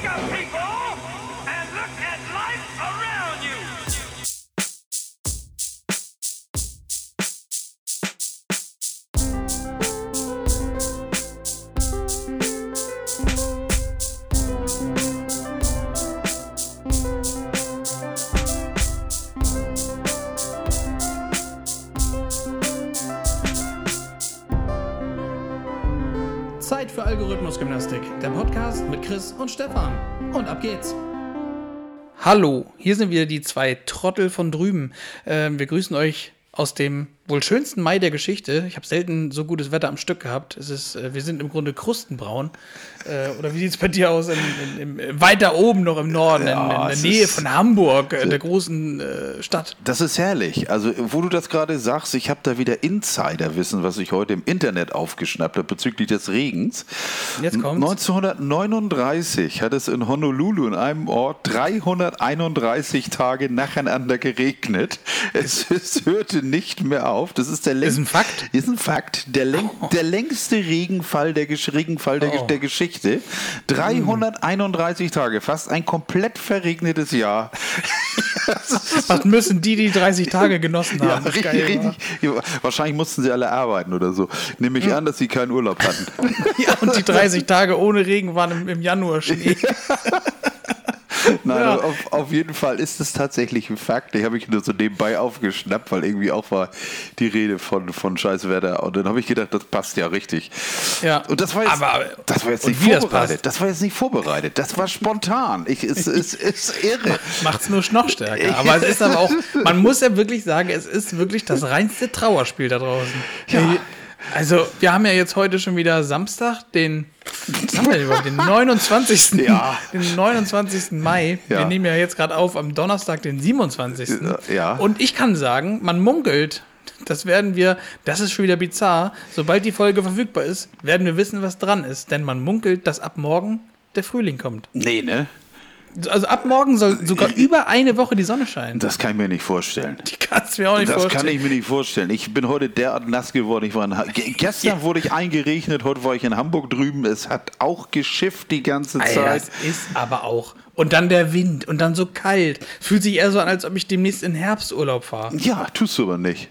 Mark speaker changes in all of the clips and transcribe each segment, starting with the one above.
Speaker 1: Jacob! Chris und Stefan. Und ab geht's. Hallo, hier sind wieder die zwei Trottel von drüben. Ähm, wir grüßen euch aus dem wohl schönsten Mai der Geschichte. Ich habe selten so gutes Wetter am Stück gehabt. Es ist, äh, wir sind im Grunde krustenbraun. Äh, oder wie sieht es bei dir aus? In, in, in, weiter oben noch im Norden,
Speaker 2: Ja,
Speaker 1: in, in der Nähe
Speaker 2: ist-
Speaker 1: von Hamburg, äh, der großen äh, Stadt.
Speaker 2: Das ist herrlich. Also, wo du das gerade sagst, ich habe da wieder Insiderwissen, was ich heute im Internet aufgeschnappt habe bezüglich des Regens.
Speaker 1: Jetzt kommt's.
Speaker 2: 1939 hat es in Honolulu in einem Ort 331 Tage nacheinander geregnet. Es, es hörte nicht mehr auf. Das ist der läng-
Speaker 1: Ist ein Fakt?
Speaker 2: Ist ein Fakt. Der, läng der längste Regenfall der, Regenfall der,
Speaker 1: Oh.
Speaker 2: der Geschichte. 331 Tage, fast ein komplett verregnetes Jahr.
Speaker 1: Was müssen die, die 30 Tage genossen haben?
Speaker 2: Ja, richtig,
Speaker 1: geil,
Speaker 2: richtig. Wahrscheinlich mussten sie alle arbeiten oder so. Nehme ich an, dass sie keinen Urlaub hatten.
Speaker 1: Ja, und die 30 Tage ohne Regen waren im, im Januar Schnee.
Speaker 2: Nein,
Speaker 1: Ja.
Speaker 2: auf, auf jeden Fall ist es tatsächlich ein Fakt. Den habe ich nur so nebenbei aufgeschnappt, weil irgendwie auch war die Rede von, von Scheißwetter. Und dann habe ich gedacht, das passt ja richtig.
Speaker 1: Ja.
Speaker 2: Und das war jetzt,
Speaker 1: Aber-
Speaker 2: das war jetzt nicht
Speaker 1: das
Speaker 2: vorbereitet.
Speaker 1: passt?
Speaker 2: Das, war jetzt nicht vorbereitet. Das war spontan. Ich, es, es ist irre.
Speaker 1: Macht's nur noch stärker. Aber es ist aber auch, man muss ja wirklich sagen, es ist wirklich das reinste Trauerspiel da draußen.
Speaker 2: Ja.
Speaker 1: Also, wir haben ja jetzt heute schon wieder Samstag, den, was haben wir denn überhaupt? Den 29.
Speaker 2: Ja.
Speaker 1: Den 29. Mai.
Speaker 2: Ja.
Speaker 1: Wir nehmen ja jetzt gerade auf am Donnerstag, den 27.
Speaker 2: Ja.
Speaker 1: Und ich kann sagen, man munkelt, das werden wir, das ist schon wieder bizarr, sobald die Folge verfügbar ist, werden wir wissen, was dran ist. Denn man munkelt, dass ab morgen der Frühling kommt.
Speaker 2: Nee, ne?
Speaker 1: Also ab morgen soll sogar über eine Woche die Sonne scheinen.
Speaker 2: Das kann ich mir nicht vorstellen.
Speaker 1: Die kannst du mir auch nicht
Speaker 2: Das
Speaker 1: vorstellen.
Speaker 2: kann ich mir nicht vorstellen. Ich bin heute derart nass geworden. Ich war in gestern wurde ich eingeregnet, heute war ich in Hamburg drüben. Es hat auch geschifft die ganze
Speaker 1: Ey,
Speaker 2: Zeit.
Speaker 1: das ist aber auch. Und dann der Wind und dann so kalt. Fühlt sich eher so an, als ob ich demnächst in Herbsturlaub fahre.
Speaker 2: Ja, tust du aber nicht.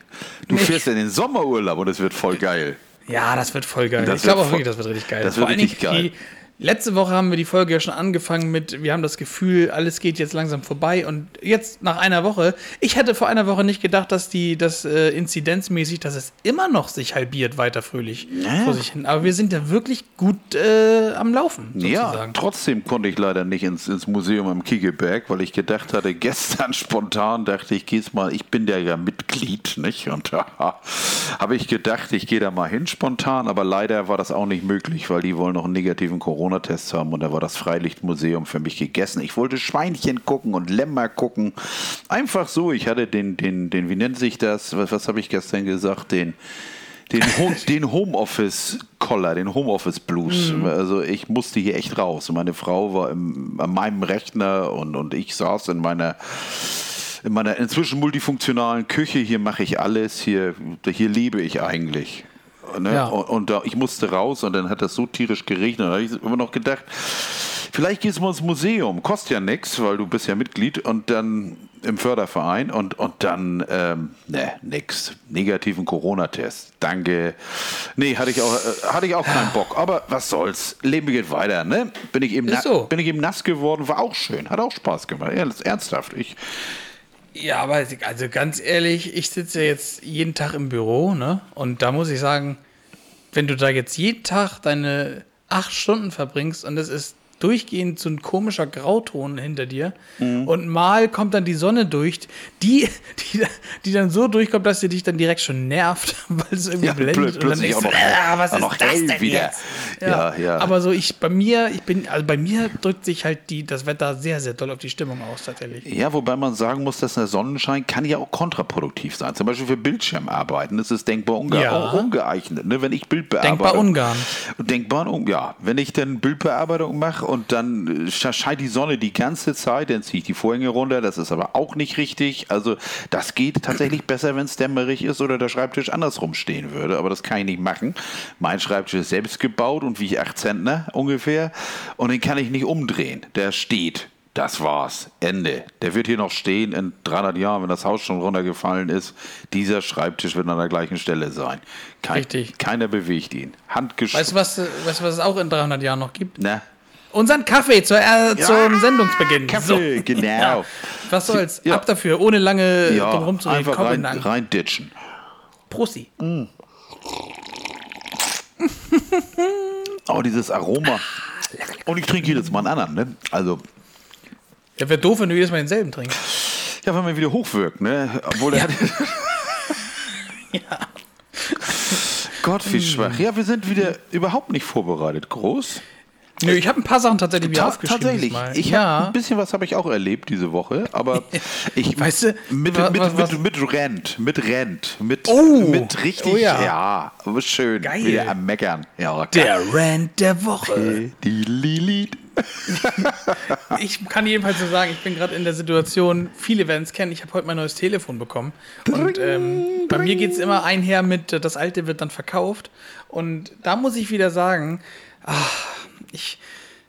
Speaker 2: Du
Speaker 1: Nicht.
Speaker 2: fährst in den Sommerurlaub und es wird voll geil.
Speaker 1: Ja, das wird voll geil.
Speaker 2: Das
Speaker 1: ich glaube auch wirklich, das wird richtig geil.
Speaker 2: das
Speaker 1: Vor
Speaker 2: wird
Speaker 1: allen
Speaker 2: richtig geil.
Speaker 1: Die, letzte Woche haben wir die Folge ja schon angefangen mit, wir haben das Gefühl, alles geht jetzt langsam vorbei. Und jetzt nach einer Woche, ich hätte vor einer Woche nicht gedacht, dass die, das äh, inzidenzmäßig, dass es immer noch sich halbiert weiter fröhlich
Speaker 2: Ja.
Speaker 1: vor sich hin. Aber wir sind ja wirklich gut äh, am Laufen,
Speaker 2: Ja,
Speaker 1: sozusagen.
Speaker 2: trotzdem konnte ich leider nicht ins, ins Museum am Kiegeberg, weil ich gedacht hatte, gestern spontan dachte ich, geh's mal, ich bin ja ja Mitglied, nicht? Und da habe ich gedacht, ich gehe da mal hin spontan, aber leider war das auch nicht möglich, weil die wollen noch einen negativen Corona-Test haben und da war das Freilichtmuseum für mich gegessen. Ich wollte Schweinchen gucken und Lämmer gucken. Einfach so, ich hatte den, den, den, wie nennt sich das? Was, was habe ich gestern gesagt? Den, den, Ho den Homeoffice-Collar, den Homeoffice-Blues. Also ich musste hier echt raus. Meine Frau war im, an meinem Rechner und, und ich saß in meiner in meiner inzwischen multifunktionalen Küche. Hier mache ich alles. Hier, hier lebe ich eigentlich. Ne?
Speaker 1: Ja.
Speaker 2: Und, und da, ich musste raus und dann hat das so tierisch geregnet. Da habe ich immer noch gedacht, vielleicht gehst du mal ins Museum. Kostet ja nichts, weil du bist ja Mitglied und dann im Förderverein und, und dann, ähm, ne, nix. Negativen Corona-Test. Danke. Nee, hatte ich auch, äh, hatte ich auch keinen Bock. Aber was soll's. Leben geht weiter, ne? Bin ich eben,
Speaker 1: so.
Speaker 2: bin ich eben nass geworden, war auch schön. Hat auch Spaß gemacht. Ernst- Ernsthaft. Ich,
Speaker 1: Ja, aber also ganz ehrlich, ich sitze jetzt jeden Tag im Büro, ne? Und da muss ich sagen, wenn du da jetzt jeden Tag deine acht Stunden verbringst und es ist durchgehend so ein komischer Grauton hinter dir
Speaker 2: Mhm.
Speaker 1: und mal kommt dann die Sonne durch, die, die, die dann so durchkommt, dass sie dich dann direkt schon nervt, weil es irgendwie
Speaker 2: Ja,
Speaker 1: blendet und dann denkst du,
Speaker 2: auch noch-
Speaker 1: ah, was
Speaker 2: auch
Speaker 1: ist
Speaker 2: noch
Speaker 1: das denn
Speaker 2: wieder.
Speaker 1: jetzt?
Speaker 2: Ja, ja.
Speaker 1: Aber so ich bei mir, ich bin also bei mir drückt sich halt die das Wetter sehr sehr doll auf die Stimmung aus tatsächlich.
Speaker 2: Ja, wobei man sagen muss, dass der Sonnenschein kann ja auch kontraproduktiv sein. Zum Beispiel für Bildschirmarbeiten ist es denkbar unge
Speaker 1: Ja.
Speaker 2: auch ungeeignet. Ne? Wenn ich Bildbearbeitung...
Speaker 1: Denkbar Ungarn.
Speaker 2: Denkbar Ungarn, ja. Wenn ich dann Bildbearbeitung mache und dann äh, scheint die Sonne die ganze Zeit, dann ziehe ich die Vorhänge runter, das ist aber auch nicht richtig. Also das geht tatsächlich besser, wenn es dämmerig ist oder der Schreibtisch andersrum stehen würde, aber das kann ich nicht machen. Mein Schreibtisch ist selbst gebaut und wiegt 8 Zentner ungefähr und den kann ich nicht umdrehen. Der steht. Das war's. Ende. Der wird hier noch stehen in 300 Jahren, wenn das Haus schon runtergefallen ist. Dieser Schreibtisch wird an der gleichen Stelle sein. Kein,
Speaker 1: Richtig.
Speaker 2: Keiner bewegt ihn. Handgesch...
Speaker 1: Weißt du, was, weißt was es auch in 300 Jahren noch gibt?
Speaker 2: Na?
Speaker 1: Unseren Kaffee zur, äh, zum Sendungsbeginn.
Speaker 2: Kaffee, genau.
Speaker 1: Ja. Was soll's?
Speaker 2: Ja.
Speaker 1: Ab dafür, ohne lange
Speaker 2: Ja,
Speaker 1: drum rumzureden.
Speaker 2: einfach rein, ditchen.
Speaker 1: Prosti.
Speaker 2: Oh, dieses Aroma. Und ich trinke jedes Mal einen anderen, ne? Also,
Speaker 1: Ja, wäre doof, wenn du jedes Mal denselben trinkst.
Speaker 2: ja, wenn man wieder hochwirkt, ne? Obwohl er hat. Gott, wie schwach. Ja, wir sind wieder überhaupt nicht vorbereitet. Groß.
Speaker 1: Nö, ich habe ein paar Sachen tatsächlich wieder
Speaker 2: Ta-
Speaker 1: aufgeschrieben.
Speaker 2: Tatsächlich. Ich
Speaker 1: ja.
Speaker 2: hab, ein bisschen was habe ich auch erlebt diese Woche, aber ich
Speaker 1: Weißt du,
Speaker 2: mit, mit,
Speaker 1: was- was-
Speaker 2: mit, mit Rent, mit Rent, mit,
Speaker 1: Oh,
Speaker 2: mit richtig,
Speaker 1: oh ja.
Speaker 2: ja, schön,
Speaker 1: Geil.
Speaker 2: wieder am Meckern. Ja,
Speaker 1: Der Rant der Woche.
Speaker 2: die Lilith.
Speaker 1: Ich kann jedenfalls nur sagen, ich bin gerade in der Situation, viele werden es kennen, ich habe heute mein neues Telefon bekommen. Und ähm, bei mir geht es immer einher mit, äh, das alte wird dann verkauft. Und da muss ich wieder sagen, ach, ich,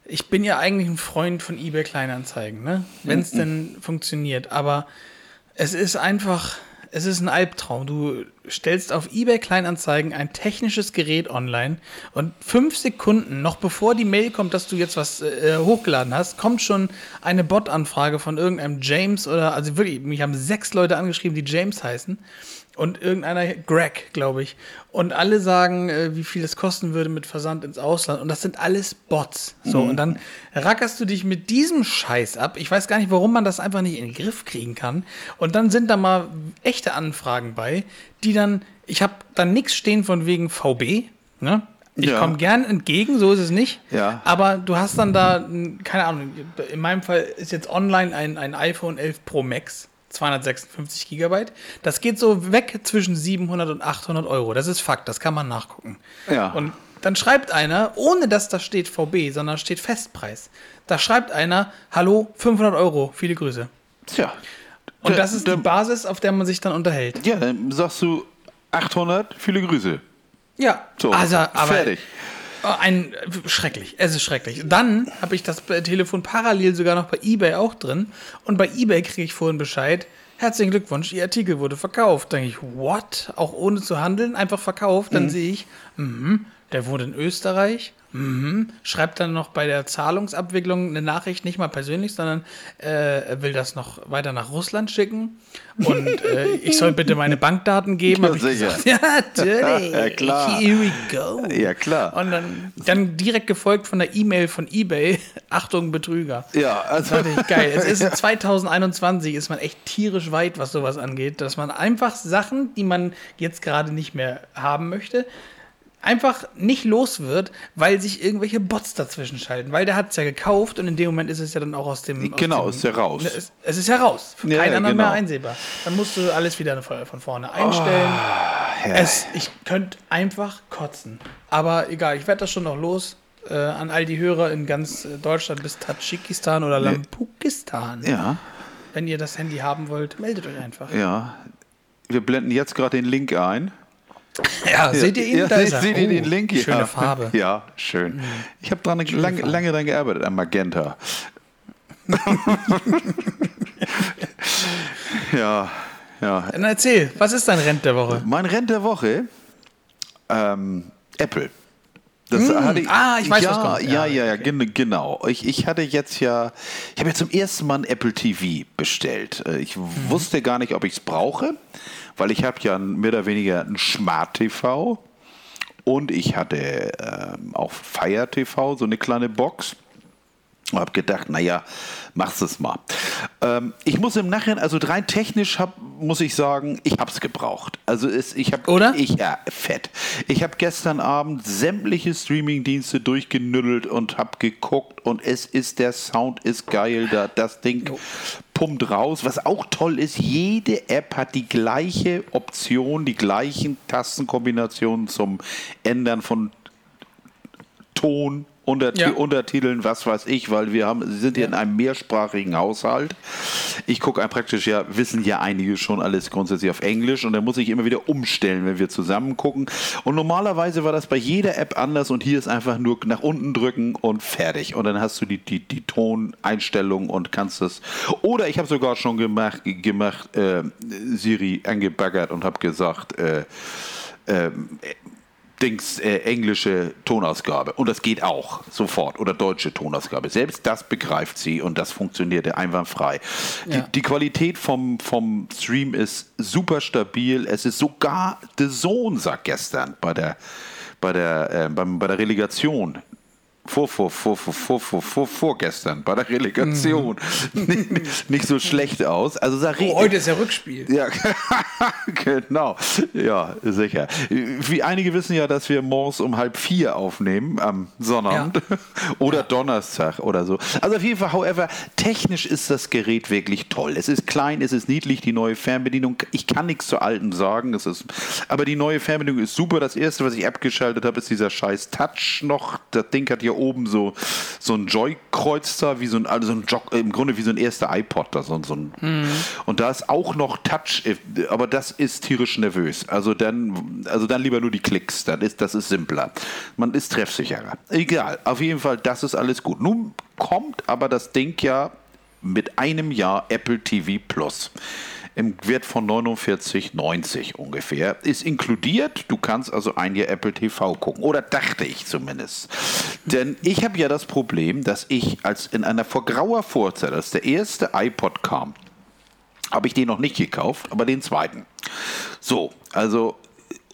Speaker 1: ich bin ja eigentlich ein Freund von eBay Kleinanzeigen, ne? wenn es denn funktioniert. Aber es ist einfach, es ist ein Albtraum. Du stellst auf eBay Kleinanzeigen ein technisches Gerät online und fünf Sekunden, noch bevor die Mail kommt, dass du jetzt was äh, hochgeladen hast, kommt schon eine Bot-Anfrage von irgendeinem James oder, also wirklich, mich haben sechs Leute angeschrieben, die James heißen. Und irgendeiner, Greg, glaube ich. Und alle sagen, äh, wie viel es kosten würde mit Versand ins Ausland. Und das sind alles Bots. So, und dann rackerst du dich mit diesem Scheiß ab. Ich weiß gar nicht, warum man das einfach nicht in den Griff kriegen kann. Und dann sind da mal echte Anfragen bei, die dann, ich habe dann nichts stehen von wegen VB, ne? Ich
Speaker 2: Ja.
Speaker 1: komme gern entgegen, so ist es nicht.
Speaker 2: Ja.
Speaker 1: Aber du hast dann da, keine Ahnung, in meinem Fall ist jetzt online ein, ein iPhone 11 Pro Max, 256 Gigabyte. Das geht so weg zwischen 700 und 800 Euro. Das ist Fakt, das kann man nachgucken.
Speaker 2: Ja.
Speaker 1: Und dann schreibt einer, ohne dass da steht VB, sondern steht Festpreis. Da schreibt einer, hallo, 500 Euro, viele Grüße.
Speaker 2: Tja.
Speaker 1: Und
Speaker 2: Da-
Speaker 1: das ist die Basis, auf der man sich dann unterhält.
Speaker 2: Ja, dann sagst du 800, viele Grüße.
Speaker 1: Ja,
Speaker 2: So,
Speaker 1: also, aber
Speaker 2: fertig.
Speaker 1: Oh, Ein schrecklich, es ist schrecklich. Dann habe ich das Telefon parallel sogar noch bei eBay auch drin und bei eBay kriege ich vorhin Bescheid. Herzlichen Glückwunsch, Ihr Artikel wurde verkauft. Denke ich, what? Auch ohne zu handeln, einfach verkauft. Dann sehe ich, mhm, der wohnt in Österreich. Mhm. Schreibt dann noch bei der Zahlungsabwicklung eine Nachricht, nicht mal persönlich, sondern äh, will das noch weiter nach Russland schicken. Und äh, ich soll bitte meine Bankdaten geben.
Speaker 2: Ja, sicher.
Speaker 1: gesagt, ja, natürlich.
Speaker 2: Ja, klar.
Speaker 1: Here we go.
Speaker 2: Ja, klar.
Speaker 1: Und dann, dann direkt gefolgt von der E-Mail von eBay. Achtung, Betrüger.
Speaker 2: Ja, also.
Speaker 1: Das fand ich geil. Es ist 2021, ist man echt tierisch weit, was sowas angeht, dass man einfach Sachen, die man jetzt gerade nicht mehr haben möchte, einfach nicht los wird, weil sich irgendwelche Bots dazwischen schalten. Weil der hat es ja gekauft und in dem Moment ist es ja dann auch aus dem. aus
Speaker 2: Genau,
Speaker 1: dem,
Speaker 2: ist ja raus.
Speaker 1: Es, es ist ja raus. Für
Speaker 2: Ja,
Speaker 1: keinen anderen
Speaker 2: genau.
Speaker 1: mehr einsehbar. Dann musst du alles wieder von vorne einstellen.
Speaker 2: ja.
Speaker 1: Es, ich könnte einfach kotzen. Aber egal, ich werde das schon noch los. Äh, an all die Hörer in ganz äh, Deutschland bis Tadschikistan oder Lampukistan.
Speaker 2: ja,
Speaker 1: Wenn ihr das Handy haben wollt, meldet euch einfach.
Speaker 2: ja. Wir blenden jetzt gerade den Link ein.
Speaker 1: Ja, seht ihr ihn?
Speaker 2: Ja,
Speaker 1: da
Speaker 2: seht, ihr
Speaker 1: Oh,
Speaker 2: den Link? Ja.
Speaker 1: Schöne Farbe. Mhm.
Speaker 2: Ja, schön. Ich habe dran lang, lange dran gearbeitet, am Magenta. ja, ja.
Speaker 1: Dann erzähl, was ist dein Rent der Woche?
Speaker 2: Mein Rent der Woche, ähm, Apple. Das hatte
Speaker 1: ah, ich weiß,
Speaker 2: ja,
Speaker 1: was kommt.
Speaker 2: Ja,
Speaker 1: Ja,
Speaker 2: ja, gen- genau. Ich, ich hatte jetzt ja, ich habe ja zum ersten Mal ein Apple TV bestellt. Äh, Ich
Speaker 1: Mhm.
Speaker 2: wusste gar nicht, ob ich es brauche, weil ich habe ja mehr oder weniger ein Smart TV und ich hatte ähm, auch Fire TV, so eine kleine Box. Und habe gedacht, naja, machst es mal. Ähm, ich muss im Nachhinein, also rein technisch hab, muss ich sagen, ich habe es gebraucht. Also es, ich habe,
Speaker 1: Oder?
Speaker 2: Ich, ja, fett. Ich habe gestern Abend sämtliche Streamingdienste durchgenüttelt und habe geguckt und es ist, der Sound ist geil, da das Ding pumpt raus. Was auch toll ist, jede App hat die gleiche Option, die gleichen Tastenkombinationen zum Ändern von Ton Unterti
Speaker 1: Ja.
Speaker 2: Untertiteln, was weiß ich, weil wir haben, sind hier in einem mehrsprachigen Haushalt. Ich gucke praktisch ja, wissen ja einige schon alles grundsätzlich auf Englisch und dann muss ich immer wieder umstellen, wenn wir zusammen gucken. Und normalerweise war das bei jeder App anders und hier ist einfach nur nach unten drücken und fertig. Und dann hast du die, die, die Toneinstellung und kannst das. Oder ich habe sogar schon gemacht, gemacht äh, Siri angebaggert und habe gesagt, äh, ähm, Dings, äh, englische Tonausgabe. Und das geht auch sofort. Oder deutsche Tonausgabe. Selbst das begreift sie und das funktionierte einwandfrei.
Speaker 1: Ja.
Speaker 2: Die, die Qualität vom, vom Stream ist super stabil. Es ist sogar The Zone, sagt gestern bei der, bei der, äh, beim, bei der Relegation. Vor, vor, vor, vor, vor, vor, vor, vorgestern bei der Relegation nicht, nicht so schlecht aus. Also sag
Speaker 1: Oh, heute ist ja Rückspiel.
Speaker 2: ja, genau. Ja, sicher. Wie einige wissen ja, dass wir morgens um halb vier aufnehmen am Sonnabend oder Donnerstag oder so. Also auf jeden Fall, however, technisch ist das Gerät wirklich toll. Es ist klein, es ist niedlich, die neue Fernbedienung. Ich kann nichts zu alten sagen, es ist, aber die neue Fernbedienung ist super. Das erste, was ich abgeschaltet habe, ist dieser scheiß Touch noch. Das Ding hat hier oben so, so ein Joy-Kreuz da, wie so ein, also ein Jog, im Grunde wie so ein erster iPod da, so, so ein, und da ist auch noch Touch, aber das ist tierisch nervös. Also dann, also dann lieber nur die Klicks, dann ist, das ist simpler. Man ist treffsicherer. Egal, auf jeden Fall, das ist alles gut. Nun kommt aber das Ding ja mit einem Jahr Apple TV Plus. Im Wert von 49,90 ungefähr. Ist inkludiert. Du kannst also ein Jahr Apple TV gucken. Oder dachte ich zumindest. Denn ich habe ja das Problem, dass ich als in einer vor grauer Vorzeit, als der erste iPod kam, habe ich den noch nicht gekauft, aber den zweiten. So, also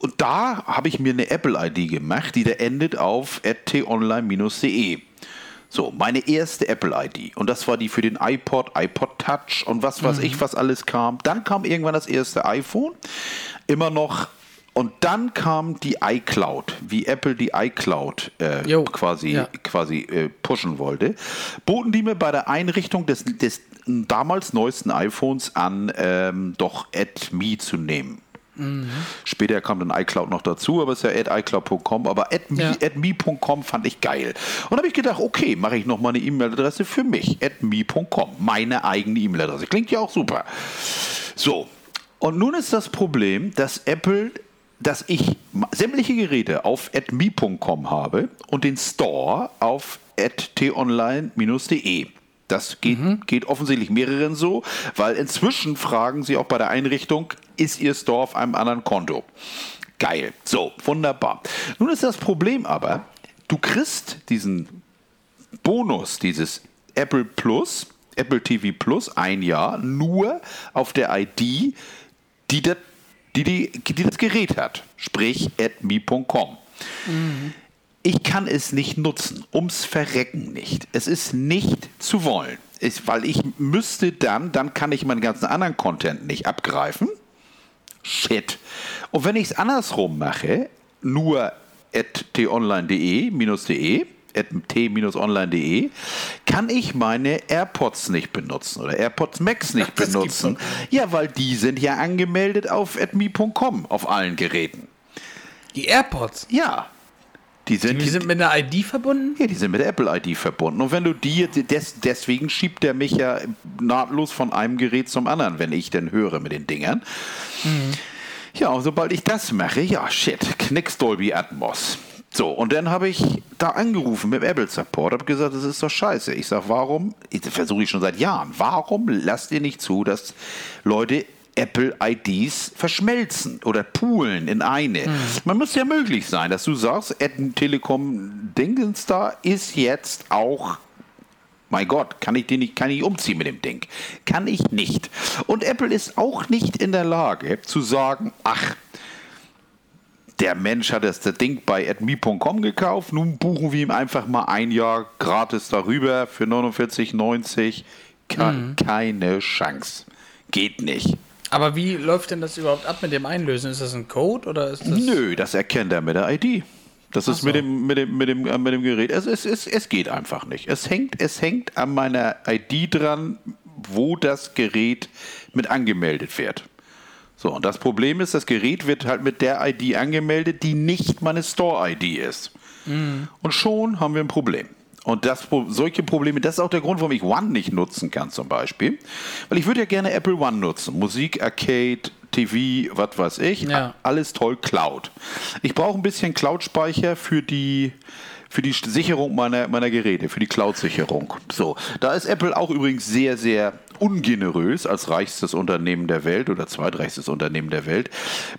Speaker 2: und da habe ich mir eine Apple-ID gemacht, die da endet auf tonline-de. So, meine erste Apple-ID. Und das war die für den iPod, iPod Touch und was weiß ich, was alles kam. Dann kam irgendwann das erste iPhone. Immer noch. Und dann kam die iCloud, wie Apple die iCloud äh,
Speaker 1: Jo,
Speaker 2: quasi,
Speaker 1: ja.
Speaker 2: quasi äh, pushen wollte. Boten die mir bei der Einrichtung des, des damals neuesten iPhones an, ähm, doch AdMe zu nehmen. Später kam dann iCloud noch dazu, aber es ist ja @icloud.com, aber @me-
Speaker 1: Ja.
Speaker 2: @me.com fand ich geil. Und habe ich gedacht, okay, mache ich noch mal eine E-Mail-Adresse für mich, @me.com, meine eigene E-Mail-Adresse. Klingt ja auch super. So, und nun ist das Problem, dass Apple, dass ich sämtliche Geräte auf @me.com habe und den Store auf tonline-de. Das geht, geht offensichtlich mehreren so, weil inzwischen fragen sie auch bei der Einrichtung, ist ihr Store auf einem anderen Konto? Geil. So, wunderbar. Nun ist das Problem aber, du kriegst diesen Bonus, dieses Apple Plus, Apple TV Plus, ein Jahr, nur auf der ID, die das, die, die, die das Gerät hat. Sprich, adme.com. Ich kann es nicht nutzen, ums Verrecken nicht. Es ist nicht zu wollen. Ich, weil ich müsste dann, dann kann ich meinen ganzen anderen Content nicht abgreifen. Shit. Und wenn ich es andersrum mache, nur at tonline.de, minus de, at t-online.de, kann ich meine AirPods nicht benutzen oder AirPods Max nicht
Speaker 1: gibt's
Speaker 2: benutzen. Ja, weil die sind ja angemeldet auf adme.com auf allen Geräten.
Speaker 1: Die AirPods.
Speaker 2: Ja. Die sind,
Speaker 1: Die sind mit einer ID verbunden?
Speaker 2: ja, die sind mit der Apple-ID verbunden. Und wenn du die, des, deswegen schiebt der mich ja nahtlos von einem Gerät zum anderen, wenn ich denn höre mit den Dingern. Ja, und sobald ich das mache, ja, shit, Knicks Dolby Atmos. So, und dann habe ich da angerufen mit dem Apple Support, habe gesagt, das ist doch scheiße. Ich sage, warum, versuche ich schon seit Jahren, warum lasst ihr nicht zu, dass Leute Apple IDs verschmelzen oder poolen in eine. Man muss ja möglich sein, dass du sagst, Telekom Dingens da ist jetzt auch mein Gott, kann ich den nicht, kann ich umziehen mit dem Ding? Kann ich nicht. Und Apple ist auch nicht in der Lage zu sagen, ach, der Mensch hat das, das Ding bei adme.com gekauft, nun buchen wir ihm einfach mal ein Jahr gratis darüber für 49,90. Ke Keine Chance. Geht nicht.
Speaker 1: Aber wie läuft denn das überhaupt ab mit dem Einlösen? Ist das ein Code oder ist das.
Speaker 2: Nö, das erkennt er mit der ID. Das ist
Speaker 1: so.
Speaker 2: mit, dem, mit, dem, mit, dem, äh, mit dem Gerät. Es, es, es, es geht einfach nicht. Es hängt, es hängt an meiner ID dran, wo das Gerät mit angemeldet wird. So, und das Problem ist, das Gerät wird halt mit der ID angemeldet, die nicht meine Store-ID ist. Und schon haben wir ein Problem. Und das, solche Probleme, das ist auch der Grund, warum ich One nicht nutzen kann zum Beispiel. Weil ich würde ja gerne Apple One nutzen. Musik, Arcade, TV, was weiß ich.
Speaker 1: Ja.
Speaker 2: Alles toll, Cloud. Ich brauche ein bisschen Cloud-Speicher für die für die Sicherung meiner, meiner Geräte, für die Cloud-Sicherung. So, da ist Apple auch übrigens sehr, sehr ungenerös als reichstes Unternehmen der Welt oder zweitreichstes Unternehmen der Welt.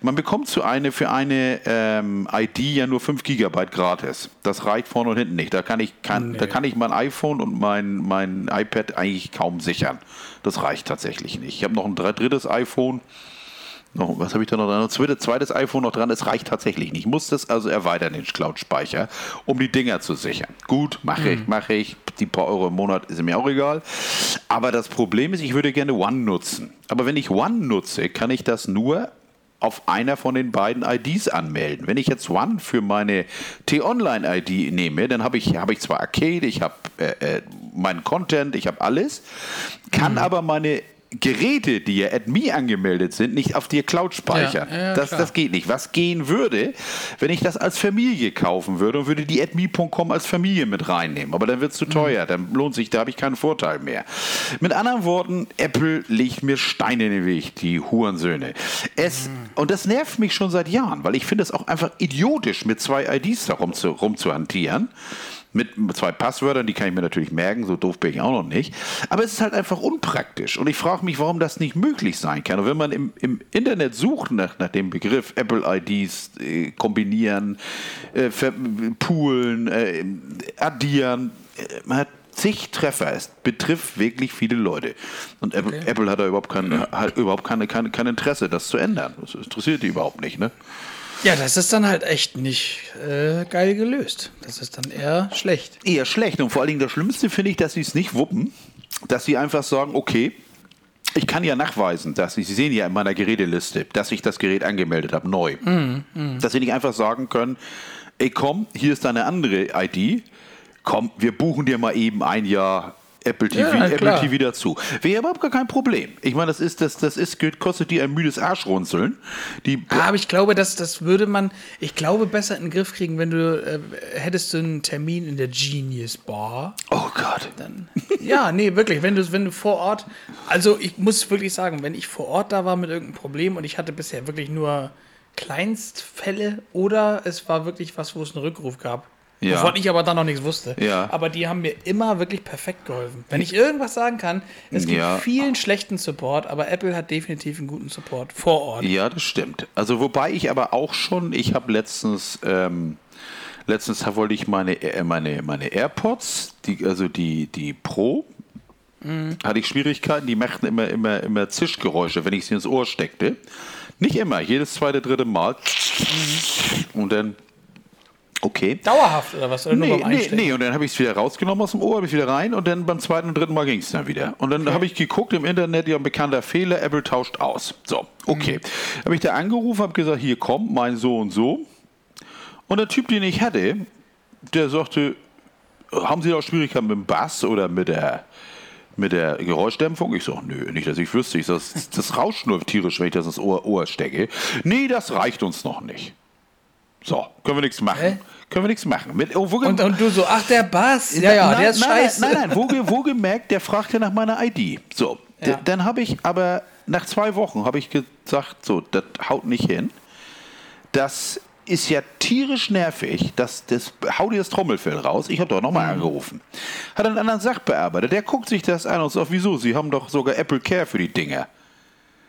Speaker 2: Man bekommt zu eine, für eine ähm, ID ja nur 5 GB gratis. Das reicht vorne und hinten nicht. Da kann ich, kann,
Speaker 1: Nee.
Speaker 2: da kann ich mein iPhone und mein, mein iPad eigentlich kaum sichern. Das reicht tatsächlich nicht. Ich habe noch ein dr- drittes iPhone. Noch, was habe ich da noch dran? Zweites, zweites iPhone noch dran. Es reicht tatsächlich nicht. Ich muss das also erweitern, den Cloud-Speicher, um die Dinger zu sichern. Gut, mache ich, mache ich. Die paar Euro im Monat ist mir auch egal. Aber das Problem ist, ich würde gerne One nutzen. Aber wenn ich One nutze, kann ich das nur auf einer von den beiden IDs anmelden. Wenn ich jetzt One für meine T-Online-ID nehme, dann habe ich, habe ich zwar Arcade, ich habe äh, äh, meinen Content, ich habe alles, kann aber meine Geräte, die ja at me angemeldet sind, nicht auf dir Cloud speichern.
Speaker 1: Ja, ja,
Speaker 2: das,
Speaker 1: klar.
Speaker 2: das geht nicht. Was gehen würde, wenn ich das als Familie kaufen würde und würde die atme.com als Familie mit reinnehmen. Aber dann wird es zu teuer, dann lohnt sich, da habe ich keinen Vorteil mehr. Mit anderen Worten, Apple legt mir Steine in den Weg, die Hurensöhne. Es, Und das nervt mich schon seit Jahren, weil ich finde es auch einfach idiotisch, mit zwei IDs da rum zu, rumzuhantieren. Mit zwei Passwörtern, die kann ich mir natürlich merken, so doof bin ich auch noch nicht. Aber es ist halt einfach unpraktisch. Und ich frage mich, warum das nicht möglich sein kann. Und wenn man im, im Internet sucht nach, nach dem Begriff Apple IDs äh, kombinieren, äh, poolen, äh, addieren, äh, man hat zig Treffer. Es betrifft wirklich viele Leute. Und Apple, Apple hat da überhaupt, kein, hat überhaupt keine, keine, kein Interesse, das zu ändern. Das interessiert die überhaupt nicht. Ne?
Speaker 1: Ja, das ist dann halt echt nicht äh, geil gelöst. Das ist dann eher schlecht.
Speaker 2: eher schlecht. Und vor allen Dingen das Schlimmste finde ich, dass sie es nicht wuppen, dass sie einfach sagen, okay, ich kann ja nachweisen, dass ich, Sie sehen ja in meiner Geräteliste, dass ich das Gerät angemeldet habe, neu. Dass Sie nicht einfach sagen können, ey komm, hier ist deine andere ID, komm, wir buchen dir mal eben ein Jahr Apple TV,
Speaker 1: Ja,
Speaker 2: Apple. TV dazu. Wäre überhaupt gar kein Problem. Ich meine, das ist, das, das ist, kostet dir ein müdes Arschrunzeln. Die,
Speaker 1: Aber ich glaube, das, das würde man, ich glaube, besser in den Griff kriegen, wenn du, äh, hättest du einen Termin in der Genius Bar.
Speaker 2: oh Gott.
Speaker 1: Dann, ja, nee, wirklich, wenn du, wenn du vor Ort, also ich muss wirklich sagen, wenn ich vor Ort da war mit irgendeinem Problem und ich hatte bisher wirklich nur Kleinstfälle oder es war wirklich was, wo es einen Rückruf gab.
Speaker 2: Ja.
Speaker 1: Wovon ich aber dann noch nichts wusste.
Speaker 2: Ja.
Speaker 1: Aber die haben mir immer wirklich perfekt geholfen. Wenn ich irgendwas sagen kann, es gibt
Speaker 2: Ja.
Speaker 1: vielen schlechten Support, aber Apple hat definitiv einen guten Support vor Ort.
Speaker 2: Ja, das stimmt. Also wobei ich aber auch schon, ich habe letztens, ähm, letztens wollte ich meine, äh, meine, meine AirPods, die, also die, die Pro, hatte ich Schwierigkeiten, die machten immer, immer, immer Zischgeräusche, wenn ich sie ins Ohr steckte. Nicht immer, jedes zweite, dritte Mal. Und dann, okay.
Speaker 1: Dauerhaft oder was? Oder nur
Speaker 2: Nee,
Speaker 1: beim
Speaker 2: nee,
Speaker 1: Einstecken?
Speaker 2: nee, und dann habe ich es wieder rausgenommen aus dem Ohr, habe ich wieder rein und dann beim zweiten und dritten Mal ging es dann wieder. Und dann habe ich geguckt im Internet, ja, ein bekannter Fehler, Apple tauscht aus. So, okay. Habe ich da angerufen, habe gesagt, hier komm, mein so und so. Und der Typ, den ich hatte, der sagte, haben Sie da auch Schwierigkeiten mit dem Bass oder mit der, mit der Geräuschdämpfung? Ich sage, nö, nicht, dass ich wüsste. Ich sag, das, das rauscht nur tierisch, wenn ich das ins Ohr, Ohr stecke. Nee, das reicht uns noch nicht. So, können wir nichts machen.
Speaker 1: Hä?
Speaker 2: Können wir nichts machen. Mit, oh,
Speaker 1: Und, und du so, ach, der Bass. Ja, ja,
Speaker 2: nein,
Speaker 1: der ist
Speaker 2: nein,
Speaker 1: scheiße.
Speaker 2: Nein, nein, nein. Wo, ge- wo gemerkt, der fragte nach meiner ID. So,
Speaker 1: Ja.
Speaker 2: dann habe ich aber nach zwei Wochen habe ich gesagt, so, das haut nicht hin. Das ist ja tierisch nervig. Das, das hau dir das Trommelfell raus. Ich habe doch
Speaker 1: Mhm.
Speaker 2: nochmal angerufen. Hat einen anderen Sachbearbeiter, der guckt sich das an und sagt, wieso? Sie haben doch sogar Apple Care für die Dinger.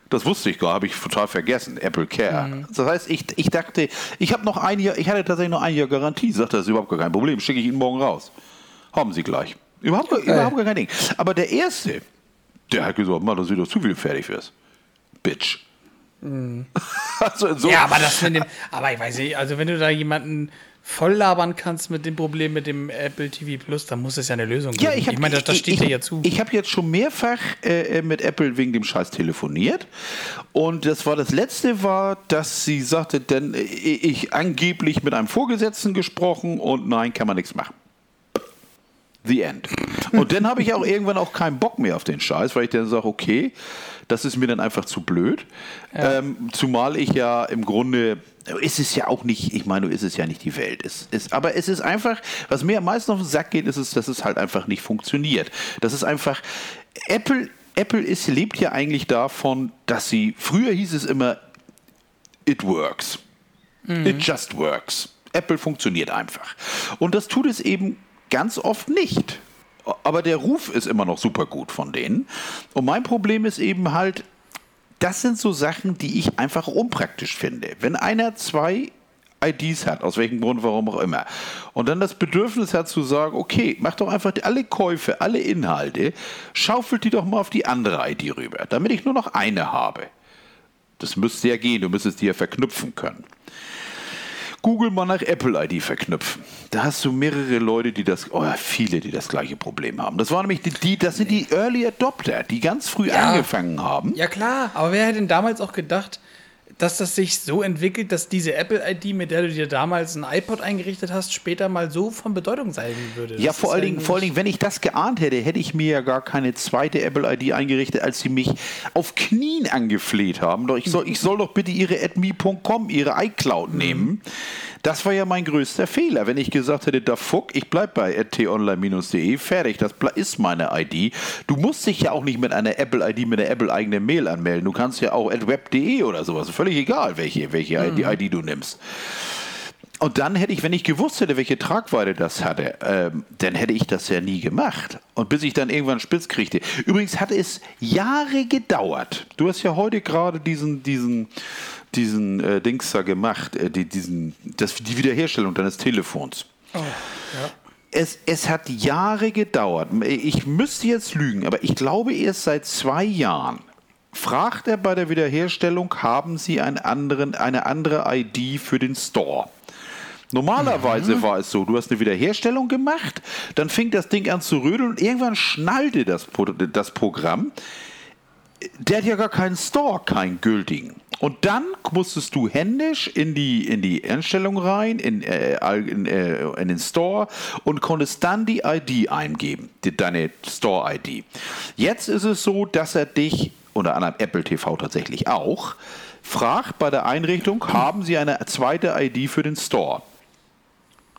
Speaker 2: Das wusste ich gar, habe ich total vergessen. Apple Care.
Speaker 1: Mhm.
Speaker 2: Das heißt, ich, ich dachte, ich habe noch ein Jahr, ich hatte tatsächlich noch ein Jahr Garantie. Sagt, das ist überhaupt gar kein Problem. Schicke ich Ihnen morgen raus. Haben Sie gleich. Überhaupt, gar- überhaupt gar kein Ding. Aber der erste, der hat gesagt, Mann, das ist doch zu viel fertig fürs. Bitch. also so,
Speaker 1: Mhm. Ja, aber das mit dem, aber ich weiß nicht, also wenn du da jemanden voll labern kannst mit dem Problem mit dem Apple TV Plus, dann muss es ja eine Lösung geben.
Speaker 2: Ja, ich, hab,
Speaker 1: ich meine, das, das steht
Speaker 2: ich,
Speaker 1: dir ja zu.
Speaker 2: Ich habe jetzt schon mehrfach äh, mit Apple wegen dem Scheiß telefoniert. Und das war das letzte war, dass sie sagte, denn äh, ich angeblich mit einem Vorgesetzten gesprochen und nein, kann man nichts machen. The end. Und dann habe ich auch irgendwann auch keinen Bock mehr auf den Scheiß, weil ich dann sage, okay, das ist mir dann einfach zu blöd. Ähm, zumal ich ja im Grunde, ist es ja auch nicht, ich meine, ist es ja nicht die Welt. Es ist, aber es ist einfach, was mir am meisten auf den Sack geht, ist es, dass es halt einfach nicht funktioniert. Das ist einfach, Apple, Apple ist, lebt ja eigentlich davon, dass sie, früher hieß es immer, it works. It just works. Apple funktioniert einfach. Und das tut es eben ganz oft nicht. Aber der Ruf ist immer noch super gut von denen. Und mein Problem ist eben halt, das sind so Sachen, die ich einfach unpraktisch finde. Wenn einer zwei IDs hat, aus welchem Grund, warum auch immer, und dann das Bedürfnis hat zu sagen, okay, mach doch einfach alle Käufe, alle Inhalte, schaufelt die doch mal auf die andere ID rüber, damit ich nur noch eine habe. Das müsste ja gehen, du müsstest die ja verknüpfen können. Google mal nach Apple ID verknüpfen. Da hast du mehrere Leute, die das, oh, viele, die das gleiche Problem haben. Das waren nämlich die, die das sind die Early Adopter, die ganz früh
Speaker 1: Ja.
Speaker 2: angefangen haben.
Speaker 1: Ja klar, aber wer hätte denn damals auch gedacht, dass das sich so entwickelt, dass diese Apple-ID, mit der du dir damals ein iPod eingerichtet hast, später mal so von Bedeutung sein würde?
Speaker 2: Ja,
Speaker 1: Das
Speaker 2: vor allen, Dingen, vor allen Dingen, wenn ich das geahnt hätte, hätte ich mir ja gar keine zweite Apple-ID eingerichtet, als sie mich auf Knien angefleht haben. Doch ich soll, ich soll doch bitte ihre adme.com, ihre iCloud nehmen. Das war ja mein größter Fehler. Wenn ich gesagt hätte, da fuck, ich bleib bei tonline-de, fertig, das ist meine ID. Du musst dich ja auch nicht mit einer Apple-ID, mit einer Apple-eigenen Mail anmelden. Du kannst ja auch at web.de oder sowas. Völlig egal, welche, welche ID, ID du nimmst. Und dann hätte ich, wenn ich gewusst hätte, welche Tragweite das hatte, ähm, dann hätte ich das ja nie gemacht. Und bis ich dann irgendwann spitz kriegte. Übrigens hat es Jahre gedauert. Du hast ja heute gerade diesen, diesen, diesen äh, Dings da gemacht, äh, die, diesen, das, die Wiederherstellung deines Telefons. Es, es hat Jahre gedauert. Ich müsste jetzt lügen, aber ich glaube erst seit zwei Jahren. Fragt er bei der Wiederherstellung, haben Sie einen anderen, eine andere ID für den Store? Normalerweise war es so, du hast eine Wiederherstellung gemacht, dann fing das Ding an zu rödeln und irgendwann schnallte das, Pro- das Programm, der hat ja gar keinen Store, keinen gültigen. Und dann musstest du händisch in die, in die Einstellung rein, in, äh, in, äh, in den Store und konntest dann die ID eingeben, die, deine Store-ID. Jetzt ist es so, dass er dich, unter anderem Apple TV tatsächlich auch, fragt bei der Einrichtung, haben Sie eine zweite ID für den Store?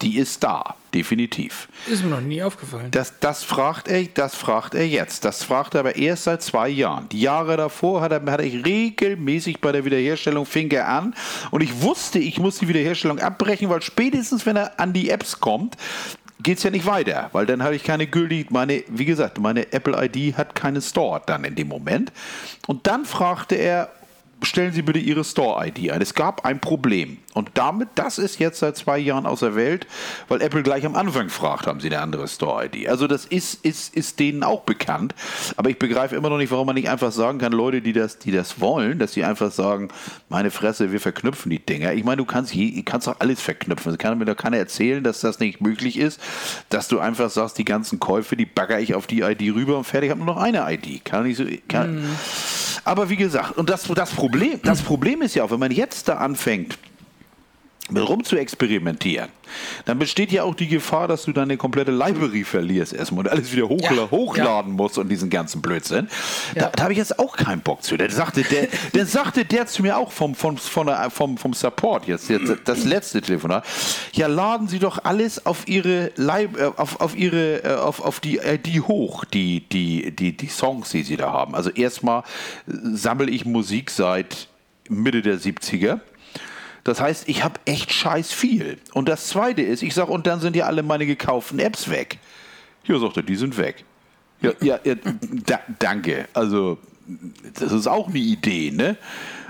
Speaker 2: Die ist da, definitiv.
Speaker 1: Ist mir noch nie aufgefallen.
Speaker 2: Das, das, fragt er, das fragt er jetzt. Das fragt er aber erst seit zwei Jahren. Die Jahre davor hat er, hat er regelmäßig bei der Wiederherstellung fing er an. Und ich wusste, ich muss die Wiederherstellung abbrechen, weil spätestens, wenn er an die Apps kommt, geht es ja nicht weiter. Weil dann habe ich keine gültige, meine, wie gesagt, meine Apple-ID hat keine Store dann in dem Moment. Und dann fragte er, stellen Sie bitte Ihre Store-ID ein. Es gab ein Problem. Und damit, das ist jetzt seit zwei Jahren außer Welt, weil Apple gleich am Anfang fragt, haben Sie eine andere Store-ID. Also das ist, ist, ist denen auch bekannt. Aber ich begreife immer noch nicht, warum man nicht einfach sagen kann, Leute, die das, die das wollen, dass sie einfach sagen, meine Fresse, wir verknüpfen die Dinger. Ich meine, du kannst, je, kannst doch alles verknüpfen. Es kann mir doch keiner erzählen, dass das nicht möglich ist, dass du einfach sagst, die ganzen Käufe, die bagger ich auf die ID rüber und fertig, habe nur noch eine ID. Kann nicht so... Kann, aber wie gesagt, und das, das, Problem, das Problem ist ja auch, wenn man jetzt da anfängt, rum zu experimentieren, dann besteht ja auch die Gefahr, dass du deine komplette Library verlierst erstmal und alles wieder hochla
Speaker 1: Ja,
Speaker 2: hochladen musst und diesen ganzen Blödsinn. Da,
Speaker 1: Ja.
Speaker 2: da habe ich jetzt auch keinen Bock zu. Der sagte, der, der sagte der zu mir auch vom, vom, von vom, vom Support jetzt, jetzt das letzte Telefonat. Ja, laden Sie doch alles auf Ihre Lib äh, auf, auf Ihre äh, auf, auf die ID hoch, die, die, die, die Songs, die Sie da haben. Also erstmal äh, sammle ich Musik seit Mitte der 70er. Das heißt, ich habe echt scheiß viel. Und das Zweite ist, ich sage, und dann sind ja alle meine gekauften Apps weg. Ja, sagt er, die sind weg. Ja, ja, ja da, danke. Also, das ist auch eine Idee, ne?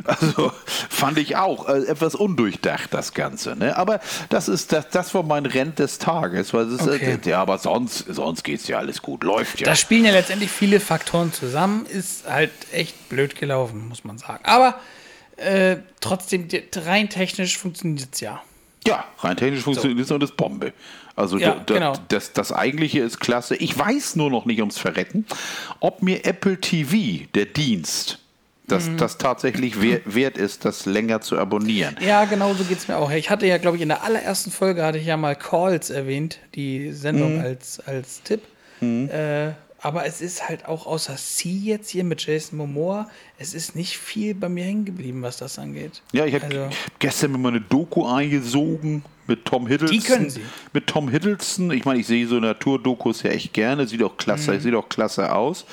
Speaker 2: Also, fand ich auch äh, etwas undurchdacht, das Ganze, ne? Aber das ist, das, das war mein Rent des Tages, weil es ist,
Speaker 1: Okay.
Speaker 2: äh, ja, aber sonst, sonst geht's ja alles gut, läuft ja.
Speaker 1: Da spielen ja letztendlich viele Faktoren zusammen. Ist halt echt blöd gelaufen, muss man sagen. Aber äh, trotzdem, rein technisch funktioniert es ja.
Speaker 2: Ja, rein technisch funktioniert es und ist Bombe. Also
Speaker 1: Ja,
Speaker 2: da, da,
Speaker 1: genau.
Speaker 2: das, das eigentliche ist klasse. Ich weiß nur noch nicht ums Verrecken, ob mir Apple TV, der Dienst, das,
Speaker 1: Mhm.
Speaker 2: das tatsächlich wer, wert ist, das länger zu abonnieren.
Speaker 1: Ja, genau so geht es mir auch. Ich hatte ja, glaube ich, in der allerersten Folge hatte ich ja mal Calls erwähnt, die Sendung als, als Tipp.
Speaker 2: Mhm.
Speaker 1: Äh, aber es ist halt auch außer Sie jetzt hier mit Jason Momoa, es ist nicht viel bei mir hängen geblieben, was das angeht.
Speaker 2: Ja, ich habe
Speaker 1: Also-
Speaker 2: gestern mir mal eine Doku eingesogen mit Tom Hiddleston.
Speaker 1: Die können Sie.
Speaker 2: Mit Tom Hiddleston. Ich meine, ich sehe so Naturdokus ja echt gerne. Sieht auch klasse,
Speaker 1: Mhm.
Speaker 2: sieht auch klasse aus.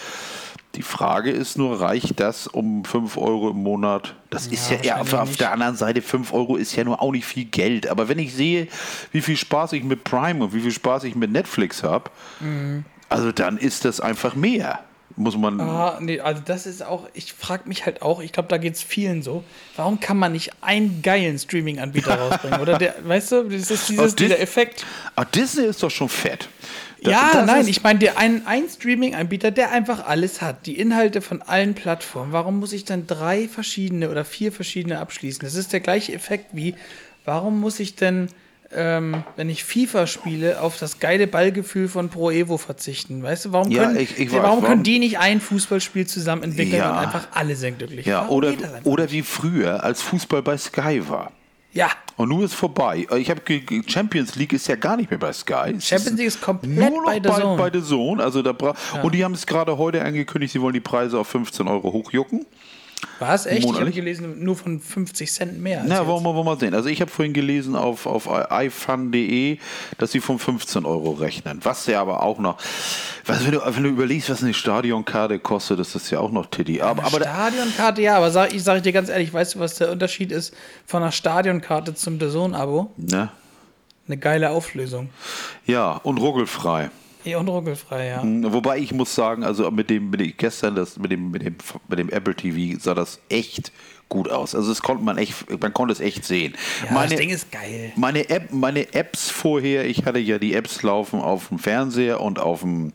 Speaker 2: Die Frage ist nur, reicht das um 5 Euro im Monat? Das ist ja, ja auf, auf der anderen Seite 5 Euro ist ja nur auch nicht viel Geld. Aber wenn ich sehe, wie viel Spaß ich mit Prime und wie viel Spaß ich mit Netflix habe,
Speaker 1: Mhm.
Speaker 2: Also dann ist das einfach mehr. Muss man.
Speaker 1: Ah, nee, also das ist auch, ich frage mich halt auch, ich glaube, da geht es vielen so, warum kann man nicht einen geilen Streaming-Anbieter rausbringen? Oder der, weißt du, das ist dieses,
Speaker 2: Dis-
Speaker 1: dieser Effekt.
Speaker 2: Ah, Disney ist doch schon fett. Das-
Speaker 1: ja,
Speaker 2: das
Speaker 1: nein, ich meine, der ein, ein Streaming-Anbieter, der einfach alles hat, die Inhalte von allen Plattformen. Warum muss ich dann drei verschiedene oder vier verschiedene abschließen? Das ist der gleiche Effekt wie, warum muss ich denn, ähm, wenn ich FIFA spiele, auf das geile Ballgefühl von Pro Evo verzichten? Weißt du, warum
Speaker 2: Ja,
Speaker 1: können,
Speaker 2: ich- ich
Speaker 1: warum,
Speaker 2: weiß,
Speaker 1: können
Speaker 2: warum-
Speaker 1: die nicht ein Fußballspiel zusammen entwickeln
Speaker 2: Ja.
Speaker 1: und einfach alle sind glücklich?
Speaker 2: Ja,
Speaker 1: Warum
Speaker 2: oder, oder wie früher, als Fußball bei Sky war.
Speaker 1: Ja,
Speaker 2: Und nun ist vorbei. Ich habe Champions League ist ja gar nicht mehr bei Sky. Es
Speaker 1: Champions League ist komplett
Speaker 2: nur noch
Speaker 1: bei Zone.
Speaker 2: Bei The Zone. Also da bra Und die haben es gerade heute angekündigt, sie wollen die Preise auf 15 Euro hochjucken.
Speaker 1: War es echt? Ich habe
Speaker 2: Monatlich?
Speaker 1: gelesen, nur von 50 Cent mehr.
Speaker 2: Na,
Speaker 1: jetzt.
Speaker 2: wollen wir, wollen wir mal sehen. Also ich habe vorhin gelesen auf, auf ifun.de, dass sie von 15 Euro rechnen. Was ja aber auch noch, was, wenn, du, wenn du überlegst, was eine Stadionkarte kostet, das ist ja auch noch Titty. Aber, aber
Speaker 1: Stadionkarte, ja, aber sag, ich sage dir ganz ehrlich, weißt du, was der Unterschied ist von einer Stadionkarte zum DAZN-Abo?
Speaker 2: ne?
Speaker 1: Eine geile Auflösung.
Speaker 2: Ja, und ruckelfrei.
Speaker 1: Eh und ruckelfrei, ja.
Speaker 2: Wobei ich muss sagen, also mit dem, mit dem gestern das mit dem mit dem mit dem Apple TV sah das echt gut aus. Also das konnte man echt, man konnte es echt sehen.
Speaker 1: Ja, das Ding ist geil.
Speaker 2: meine App, meine Apps vorher, ich hatte ja die Apps laufen auf dem Fernseher und auf dem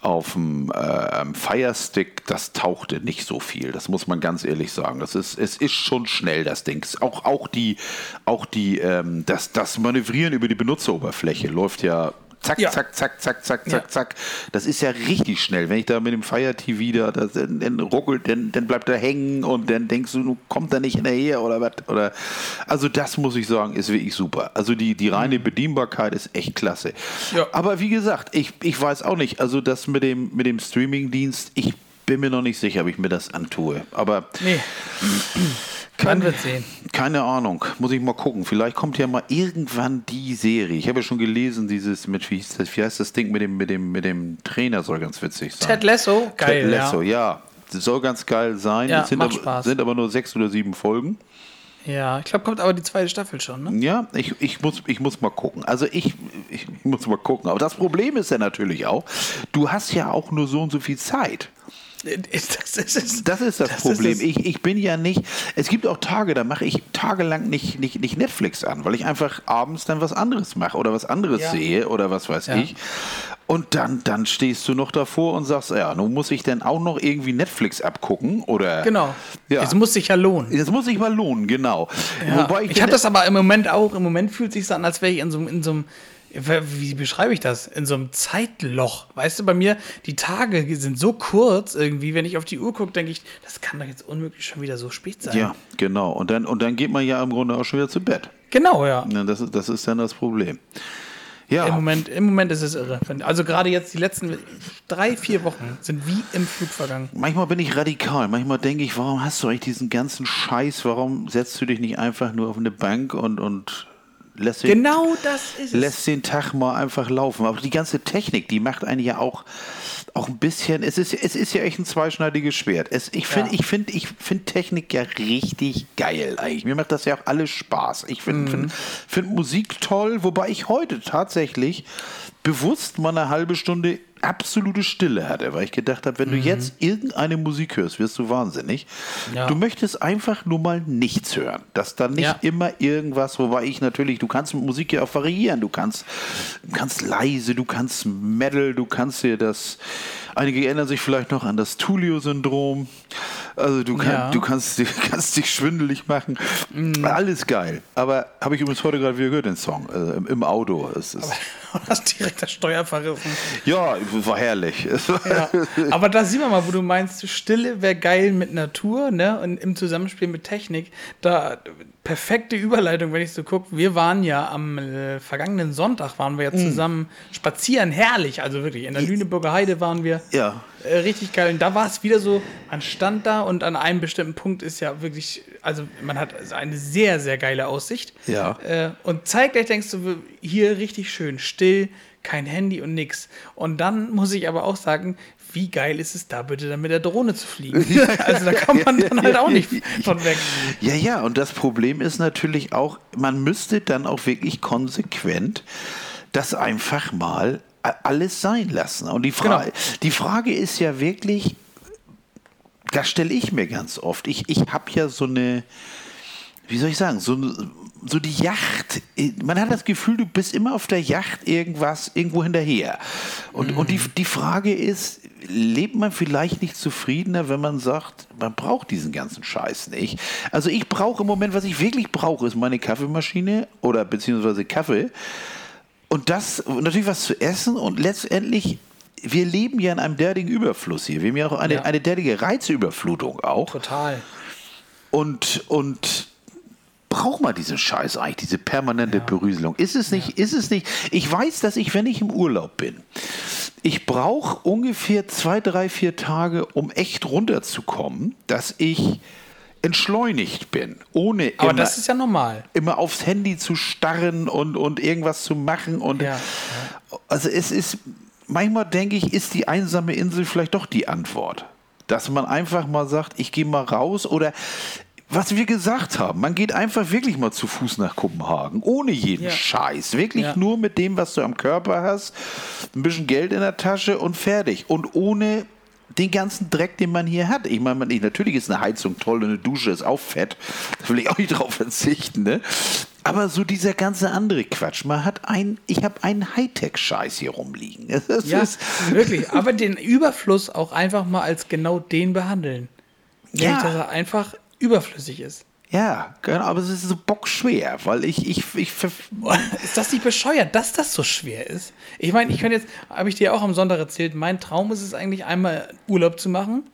Speaker 2: auf dem ähm, Fire Stick, das tauchte nicht so viel. Das muss man ganz ehrlich sagen. Das ist, es ist schon schnell, das Ding. Auch, auch die, auch die, ähm, das, das Manövrieren über die Benutzeroberfläche läuft ja zack,
Speaker 1: Ja.
Speaker 2: zack, zack, zack, zack,
Speaker 1: Ja.
Speaker 2: zack, zack. Das ist ja richtig schnell. Wenn ich da mit dem Fire TV da, das, dann, dann ruckelt, dann, dann bleibt er hängen und dann denkst du, kommt da nicht hinterher oder was. Oder, also das muss ich sagen, ist wirklich super. Also die, die reine Bedienbarkeit ist echt klasse.
Speaker 1: Mhm. Ja.
Speaker 2: Aber wie gesagt, ich, ich weiß auch nicht, also das mit dem, mit dem Streamingdienst, ich bin mir noch nicht sicher, ob ich mir das antue. Aber
Speaker 1: Nee. Man wird sehen.
Speaker 2: keine Ahnung, muss ich mal gucken. Vielleicht kommt ja mal irgendwann die Serie. Ich habe ja schon gelesen, dieses mit, wie, hieß das, wie heißt das Ding mit dem, mit dem, mit dem Trainer soll ganz witzig sein.
Speaker 1: Ted Lasso, geil.
Speaker 2: Ted Lasso,
Speaker 1: ja.
Speaker 2: ja. Soll ganz geil sein.
Speaker 1: Ja,
Speaker 2: es sind,
Speaker 1: macht
Speaker 2: aber,
Speaker 1: Spaß.
Speaker 2: sind aber nur sechs oder sieben Folgen.
Speaker 1: ja, ich glaube, kommt aber die zweite Staffel schon, ne?
Speaker 2: Ja, ich, ich, muss, ich muss mal gucken. Also ich, ich muss mal gucken. Aber das Problem ist ja natürlich auch, du hast ja auch nur so und so viel Zeit.
Speaker 1: Das ist es.
Speaker 2: Das ist das,
Speaker 1: Das
Speaker 2: Problem.
Speaker 1: ist es.
Speaker 2: ich, ich bin ja nicht. Es gibt auch Tage, da mache ich tagelang nicht, nicht, nicht Netflix an, weil ich einfach abends dann was anderes mache oder was anderes
Speaker 1: Ja.
Speaker 2: sehe oder was weiß
Speaker 1: Ja.
Speaker 2: ich. Und dann, dann stehst du noch davor und sagst, ja, nun muss ich dann auch noch irgendwie Netflix abgucken oder.
Speaker 1: Genau.
Speaker 2: Ja.
Speaker 1: Es muss sich ja lohnen.
Speaker 2: Das muss sich mal lohnen, genau.
Speaker 1: Ja.
Speaker 2: Wobei
Speaker 1: ich
Speaker 2: ich,
Speaker 1: habe das aber im Moment auch. Im Moment fühlt sich an, als wäre ich in so, in so einem. Wie beschreibe ich das? In so einem Zeitloch. Weißt du, bei mir, die Tage sind so kurz irgendwie. Wenn ich auf die Uhr gucke, denke ich, das kann doch jetzt unmöglich schon wieder so spät sein.
Speaker 2: Ja, genau. Und dann, und dann geht man ja im Grunde auch schon wieder zu Bett.
Speaker 1: Genau,
Speaker 2: ja. Das, ist- das ist dann das Problem. Ja.
Speaker 1: Im Moment, Im Moment ist es irre. Also gerade jetzt die letzten drei, vier Wochen sind wie im Flug vergangen.
Speaker 2: Manchmal bin ich radikal. Manchmal denke ich, warum hast du eigentlich diesen ganzen Scheiß? Warum setzt du dich nicht einfach nur auf eine Bank und, und lässt, den,
Speaker 1: Genau das ist es.
Speaker 2: lässt den Tag mal einfach laufen? Aber die ganze Technik, die macht einen ja auch, auch ein bisschen. Es ist, es ist ja echt ein zweischneidiges Schwert. Es, ich finde
Speaker 1: Ja.
Speaker 2: ich find, ich find Technik ja richtig geil eigentlich. Mir macht das ja auch alles Spaß. Ich finde find, find Musik toll, wobei ich heute tatsächlich bewusst mal eine halbe Stunde absolute Stille hatte, weil ich gedacht habe, wenn du jetzt irgendeine Musik hörst, wirst du wahnsinnig.
Speaker 1: Ja.
Speaker 2: Du möchtest einfach nur mal nichts hören. Dass da nicht
Speaker 1: Ja.
Speaker 2: immer irgendwas, wobei ich natürlich, du kannst mit Musik ja auch variieren. Du kannst, kannst leise, du kannst Metal, du kannst dir das. Einige erinnern sich vielleicht noch an das Tulio-Syndrom. Also du, kann,
Speaker 1: Ja.
Speaker 2: du kannst, kannst dich schwindelig machen. Alles geil. Aber habe ich übrigens heute gerade wieder gehört, den Song. Äh, im, Auto. Es ist,
Speaker 1: Du hast direkt das Steuer verrissen.
Speaker 2: ja, war herrlich.
Speaker 1: Ja. Aber da sieht man mal, wo du meinst, Stille wäre geil mit Natur, ne? Und im Zusammenspiel mit Technik. Da perfekte Überleitung, wenn ich so gucke. Wir waren ja am äh, vergangenen Sonntag waren wir
Speaker 2: Mhm.
Speaker 1: ja zusammen spazieren, herrlich. Also wirklich, in der Lüneburger Heide waren wir.
Speaker 2: Ja.
Speaker 1: Äh, richtig geil. Und da war es wieder so, man stand da und an einem bestimmten Punkt ist ja wirklich, also man hat eine sehr, sehr geile Aussicht.
Speaker 2: Ja.
Speaker 1: Äh, und zeitgleich denkst du, hier richtig schön, still, kein Handy und nix. Und dann muss ich aber auch sagen, wie geil ist es da bitte, dann mit der Drohne zu fliegen? also da kommt man dann halt auch nicht von weg.
Speaker 2: Ja, ja, und das Problem ist natürlich auch, man müsste dann auch wirklich konsequent das einfach mal alles sein lassen. Und die, Fra
Speaker 1: Genau.
Speaker 2: die Frage ist ja wirklich, das stelle ich mir ganz oft. Ich, ich habe ja so eine, wie soll ich sagen, so, so die Yacht. Man hat das Gefühl, du bist immer auf der Yacht irgendwas, irgendwo hinterher. Und, und die, die Frage ist, lebt man vielleicht nicht zufriedener, wenn man sagt, man braucht diesen ganzen Scheiß nicht? Also ich brauche im Moment, was ich wirklich brauche, ist meine Kaffeemaschine oder beziehungsweise Kaffee. Und das, und natürlich was zu essen und letztendlich, wir leben ja in einem derartigen Überfluss hier. Wir haben ja auch eine,
Speaker 1: Ja.
Speaker 2: eine derartige Reizüberflutung auch.
Speaker 1: Total.
Speaker 2: Und, und braucht man diesen Scheiß eigentlich, diese permanente Berieselung? Ist es nicht, ist es nicht, ich weiß, dass ich, wenn ich im Urlaub bin, ich brauche ungefähr zwei, drei, vier Tage, um echt runterzukommen, dass ich entschleunigt bin, ohne
Speaker 1: Aber
Speaker 2: immer,
Speaker 1: das ist ja normal.
Speaker 2: immer aufs Handy zu starren und, und irgendwas zu machen. Und
Speaker 1: Ja,
Speaker 2: also es ist, manchmal denke ich, ist die einsame Insel vielleicht doch die Antwort. Dass man einfach mal sagt, ich gehe mal raus oder was wir gesagt haben, man geht einfach wirklich mal zu Fuß nach Kopenhagen, ohne jeden
Speaker 1: Ja.
Speaker 2: Scheiß. Wirklich
Speaker 1: Ja.
Speaker 2: nur mit dem, was du am Körper hast, ein bisschen Geld in der Tasche und fertig. Und ohne den ganzen Dreck, den man hier hat. Ich meine, man- natürlich ist eine Heizung toll und eine Dusche ist auch fett. Da will ich auch nicht drauf verzichten, ne? Aber so dieser ganze andere Quatsch. Man hat ein, ich habe einen Hightech-Scheiß hier rumliegen. Das
Speaker 1: Ja, wirklich. Aber den Überfluss auch einfach mal als genau den behandeln.
Speaker 2: Ja.
Speaker 1: Dass er einfach überflüssig ist.
Speaker 2: Ja, genau, aber es ist so bockschwer, weil ich, ich, ich,
Speaker 1: Ist das nicht bescheuert, dass das so schwer ist? Ich meine, ich könnte jetzt, habe ich dir auch am Sonntag erzählt, mein Traum ist es eigentlich einmal Urlaub zu machen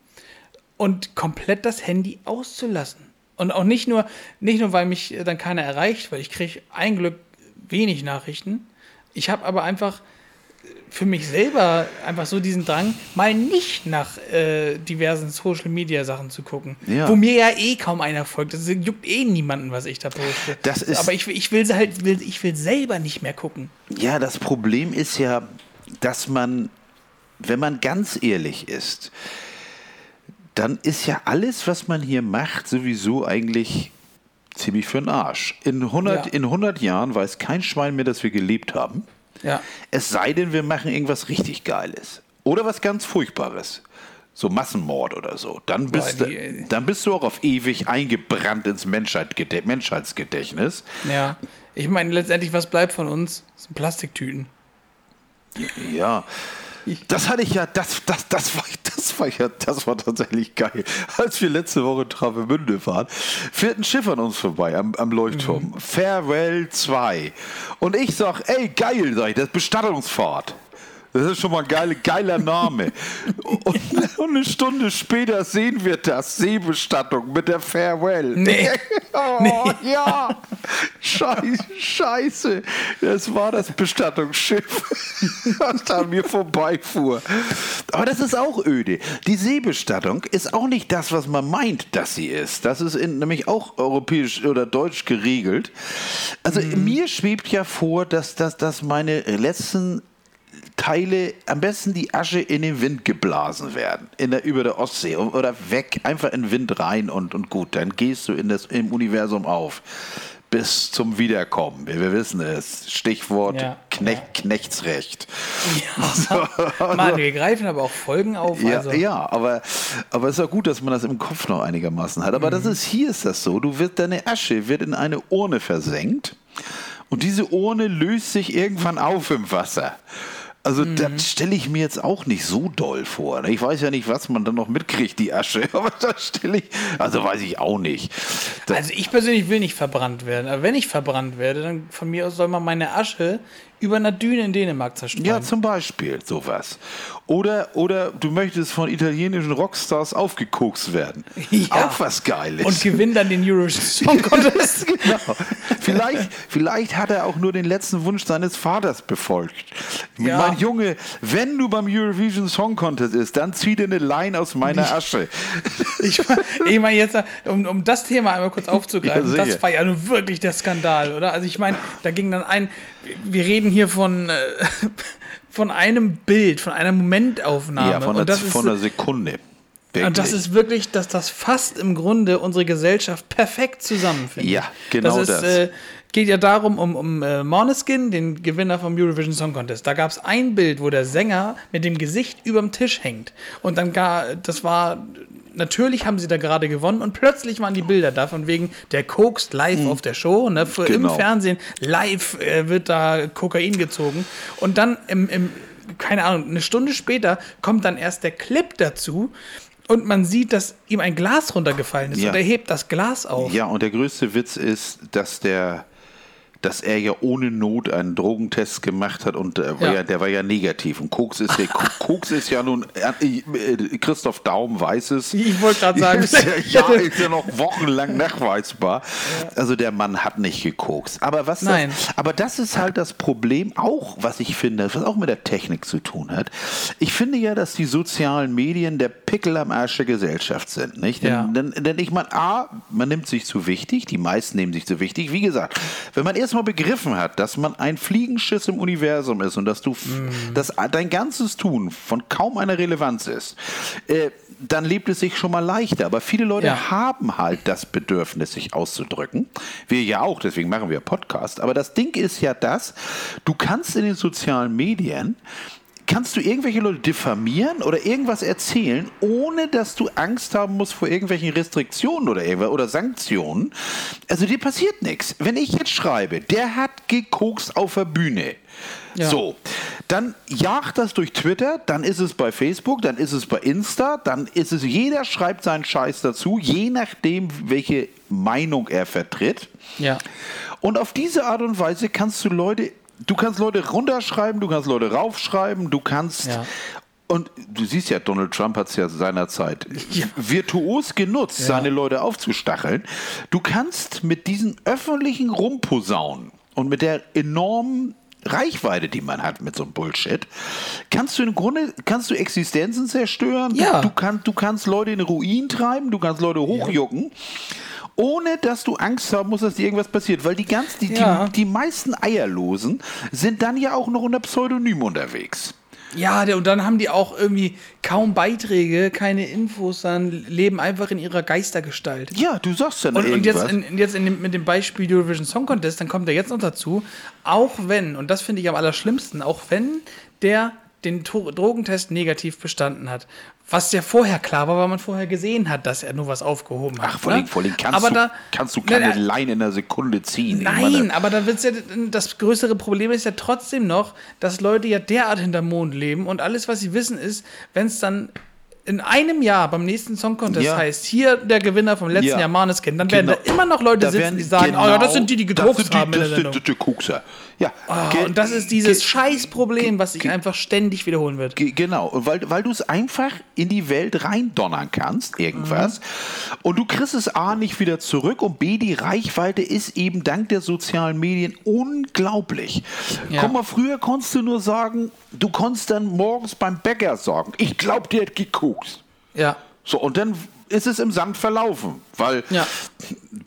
Speaker 1: und komplett das Handy auszulassen. Und auch nicht nur, nicht nur, weil mich dann keiner erreicht, weil ich kriege ein Glück wenig Nachrichten. Ich habe aber einfach für mich selber einfach so diesen Drang, mal nicht nach äh, diversen Social Media Sachen zu gucken.
Speaker 2: Ja.
Speaker 1: Wo mir ja eh kaum einer folgt. Das juckt eh niemanden, was ich da poste.
Speaker 2: Das ist-
Speaker 1: aber ich, will- ich will halt, will, ich will selber nicht mehr gucken.
Speaker 2: Ja, das Problem ist ja, dass man, wenn man ganz ehrlich ist, dann ist ja alles, was man hier macht, sowieso eigentlich ziemlich für den Arsch. In 100,
Speaker 1: Ja.
Speaker 2: in 100 Jahren weiß kein Schwein mehr, dass wir gelebt haben.
Speaker 1: Ja.
Speaker 2: Es sei denn, wir machen irgendwas richtig Geiles. Oder was ganz Furchtbares. So Massenmord oder so. Dann bist,
Speaker 1: Boah,
Speaker 2: du,
Speaker 1: die-
Speaker 2: dann bist du auch auf ewig eingebrannt ins Menschheitgedä Menschheitsgedächtnis.
Speaker 1: Ja. Ich meine, letztendlich, was bleibt von uns? Das sind Plastiktüten.
Speaker 2: Ja. Das hatte ich ja, das, das, das, war, das war ja, das war tatsächlich geil. Als wir letzte Woche in Travemünde waren, fährt ein Schiff an uns vorbei am, am Leuchtturm. Farewell 2. Und ich sag, ey, geil, sag ich, das ist Bestattungsfahrt. Das ist schon mal ein geile, geiler Name. Und, und eine Stunde später sehen wir das, Seebestattung mit der Farewell.
Speaker 1: Nee.
Speaker 2: Oh, ja. Scheiße, scheiße. Das war das Bestattungsschiff, was da an mir vorbeifuhr. Aber das ist auch öde. Die Seebestattung ist auch nicht das, was man meint, dass sie ist. Das ist in, nämlich auch europäisch oder deutsch geregelt. Also mir schwebt ja vor, dass, dass, dass meine letzten Teile, am besten die Asche in den Wind geblasen werden, in der, über der Ostsee oder weg, einfach in den Wind rein und, und gut, dann gehst du in das, im Universum auf. Bis zum Wiederkommen. Wir, wir wissen es. Stichwort
Speaker 1: Ja,
Speaker 2: Knech, Knechtsrecht.
Speaker 1: Mann, wir greifen aber auch Folgen auf.
Speaker 2: Ja,
Speaker 1: also.
Speaker 2: ja aber, aber es ist auch gut, dass man das im Kopf noch einigermaßen hat. Aber das ist, hier ist das so. Du wirst, deine Asche wird in eine Urne versenkt und diese Urne löst sich irgendwann auf im Wasser. Also das stelle ich mir jetzt auch nicht so doll vor. ne? Ich weiß ja nicht, was man dann noch mitkriegt, die Asche. Aber das stelle ich, also weiß ich auch nicht. Das,
Speaker 1: Also ich persönlich will nicht verbrannt werden. Aber wenn ich verbrannt werde, dann von mir aus soll man meine Asche über einer Düne in Dänemark zerstreuen.
Speaker 2: ja, zum Beispiel sowas. Oder, oder du möchtest von italienischen Rockstars aufgekokst werden.
Speaker 1: Ja.
Speaker 2: Auch was Geiles.
Speaker 1: Und gewinnt dann den Eurovision Song Contest.
Speaker 2: genau. Vielleicht, vielleicht hat er auch nur den letzten Wunsch seines Vaters befolgt.
Speaker 1: Ja.
Speaker 2: Mein Junge, wenn du beim Eurovision Song Contest ist, dann zieh dir eine Line aus meiner Asche.
Speaker 1: Ich, ich meine jetzt, um, um das Thema einmal kurz aufzugreifen,
Speaker 2: Ja,
Speaker 1: das war ja nun wirklich der Skandal, oder? Also ich meine, da ging dann ein, wir reden hier von, äh, von einem Bild, von einer Momentaufnahme.
Speaker 2: Ja, von,
Speaker 1: und das
Speaker 2: einer,
Speaker 1: ist,
Speaker 2: von einer Sekunde.
Speaker 1: und das
Speaker 2: Wirklich.
Speaker 1: ist wirklich, dass das fasst im Grunde unsere Gesellschaft perfekt zusammen, finde
Speaker 2: Ja, genau
Speaker 1: das. Ist,
Speaker 2: das.
Speaker 1: Äh, geht ja darum, um, um äh, Måneskin, den Gewinner vom Eurovision Song Contest. Da gab es ein Bild, wo der Sänger mit dem Gesicht überm Tisch hängt. Und dann gar, das war, natürlich haben sie da gerade gewonnen und plötzlich waren die Bilder da, von wegen, der kokst live auf der Show, ne, für,
Speaker 2: Genau.
Speaker 1: im Fernsehen, live äh, wird da Kokain gezogen. Und dann im, im, keine Ahnung, eine Stunde später kommt dann erst der Clip dazu. Und man sieht, dass ihm ein Glas runtergefallen ist
Speaker 2: Ja.
Speaker 1: und er hebt das Glas auf.
Speaker 2: Ja, und der größte Witz ist, dass der dass er ja ohne Not einen Drogentest gemacht hat und äh,
Speaker 1: Ja.
Speaker 2: ja. der war ja negativ. Und Koks ist, ja, Koks ist ja nun, äh, äh, Christoph Daum weiß es.
Speaker 1: Ich wollte gerade sagen,
Speaker 2: Ist ja, ja, ist ja noch wochenlang nachweisbar. Also der Mann hat nicht gekokst. Aber was
Speaker 1: Nein.
Speaker 2: Das, aber das ist halt das Problem auch, was ich finde, was auch mit der Technik zu tun hat. Ich finde ja, dass die sozialen Medien der Pickel am Arsch der Gesellschaft sind. Nicht? Denn, denn, denn ich meine, A, man nimmt sich zu wichtig, die meisten nehmen sich zu wichtig. Wie gesagt, wenn man erstmal begriffen hat, dass man ein Fliegenschiss im Universum ist und dass du,
Speaker 1: Mhm.
Speaker 2: dass dein ganzes Tun von kaum einer Relevanz ist, äh, dann lebt es sich schon mal leichter. Aber viele Leute
Speaker 1: Ja.
Speaker 2: haben halt das Bedürfnis, sich auszudrücken. Wir ja auch, deswegen machen wir Podcast. Aber das Ding ist ja das, du kannst in den sozialen Medien kannst du irgendwelche Leute diffamieren oder irgendwas erzählen, ohne dass du Angst haben musst vor irgendwelchen Restriktionen oder, irgendwas- oder Sanktionen. Also dir passiert nichts. Wenn ich jetzt schreibe, der hat gekokst auf der Bühne.
Speaker 1: Ja.
Speaker 2: So, dann jagt das durch Twitter, dann ist es bei Facebook, dann ist es bei Insta, dann ist es, jeder schreibt seinen Scheiß dazu, je nachdem, welche Meinung er vertritt.
Speaker 1: Ja.
Speaker 2: Und auf diese Art und Weise kannst du Leute, du kannst Leute runterschreiben, du kannst Leute raufschreiben, du kannst.
Speaker 1: Ja.
Speaker 2: Und du siehst ja, Donald Trump hat es ja seinerzeit virtuos genutzt, seine Leute aufzustacheln. Du kannst mit diesen öffentlichen Rumposaunen und mit der enormen Reichweite, die man hat mit so einem Bullshit, kannst du im Grunde kannst du Existenzen zerstören.
Speaker 1: Ja.
Speaker 2: Du, du, kannst, du kannst Leute in Ruin treiben, du kannst Leute hochjucken. Ohne dass du Angst haben musst, dass dir irgendwas passiert. Weil die ganz, die,
Speaker 1: Ja.
Speaker 2: die, die meisten Eierlosen sind dann ja auch noch unter Pseudonym unterwegs.
Speaker 1: Ja, und dann haben die auch irgendwie kaum Beiträge, keine Infos, sondern leben einfach in ihrer Geistergestalt.
Speaker 2: Ja, du sagst dann
Speaker 1: Und, und jetzt, in, jetzt in dem, mit dem Beispiel Eurovision Song Contest, dann kommt er jetzt noch dazu, auch wenn, und das finde ich am allerschlimmsten, auch wenn der den Drogentest negativ bestanden hat. Was ja vorher klar war, weil man vorher gesehen hat, dass er nur was aufgehoben hat.
Speaker 2: Ach, vor
Speaker 1: ne?
Speaker 2: allem, vor allem kannst,
Speaker 1: aber
Speaker 2: du,
Speaker 1: da,
Speaker 2: kannst du keine
Speaker 1: nein,
Speaker 2: Line in einer Sekunde ziehen.
Speaker 1: Nein, aber da wird's ja, das größere Problem ist ja trotzdem noch, dass Leute ja derart hinterm Mond leben und alles, was sie wissen, ist, wenn es dann in einem Jahr beim nächsten Song Contest
Speaker 2: Ja.
Speaker 1: heißt, hier der Gewinner vom letzten
Speaker 2: Ja.
Speaker 1: Jahr Maneskin, dann werden
Speaker 2: Genau.
Speaker 1: da immer noch Leute
Speaker 2: Da
Speaker 1: sitzen,
Speaker 2: werden-
Speaker 1: die sagen, oh ja, das sind die, die gedruckt haben
Speaker 2: das sind die- die Kokser. Ja, ge-
Speaker 1: und das ist dieses
Speaker 2: ge-
Speaker 1: Scheißproblem, was sich einfach ständig wiederholen wird.
Speaker 2: Ge- Genau, und weil, weil du es einfach in die Welt reindonnern kannst, irgendwas.
Speaker 1: Mhm.
Speaker 2: Und du kriegst es A nicht wieder zurück und B, die Reichweite ist eben dank der sozialen Medien unglaublich.
Speaker 1: Ja.
Speaker 2: Guck mal, früher konntest du nur sagen, du konntest dann morgens beim Bäcker sagen, ich glaube, der hat geguckt.
Speaker 1: Ja.
Speaker 2: So, und dann ist es im Sand verlaufen, weil
Speaker 1: Ja.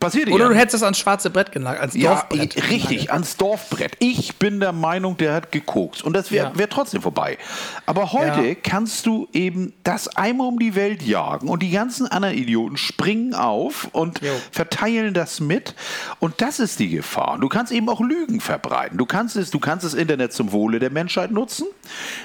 Speaker 2: Passiert
Speaker 1: Oder
Speaker 2: ja.
Speaker 1: du hättest das ans schwarze Brett genagelt, ans
Speaker 2: Ja,
Speaker 1: Dorfbrett.
Speaker 2: i- richtig, ans Dorfbrett. Ich bin der Meinung, der hat gekokst. Und das wäre
Speaker 1: Ja.
Speaker 2: wär trotzdem vorbei. Aber heute
Speaker 1: Ja.
Speaker 2: kannst du eben das einmal um die Welt jagen und die ganzen anderen Idioten springen auf und
Speaker 1: Jo.
Speaker 2: verteilen das mit. Und das ist die Gefahr. Und Du kannst eben auch Lügen verbreiten. Du kannst es, du kannst das Internet zum Wohle der Menschheit nutzen.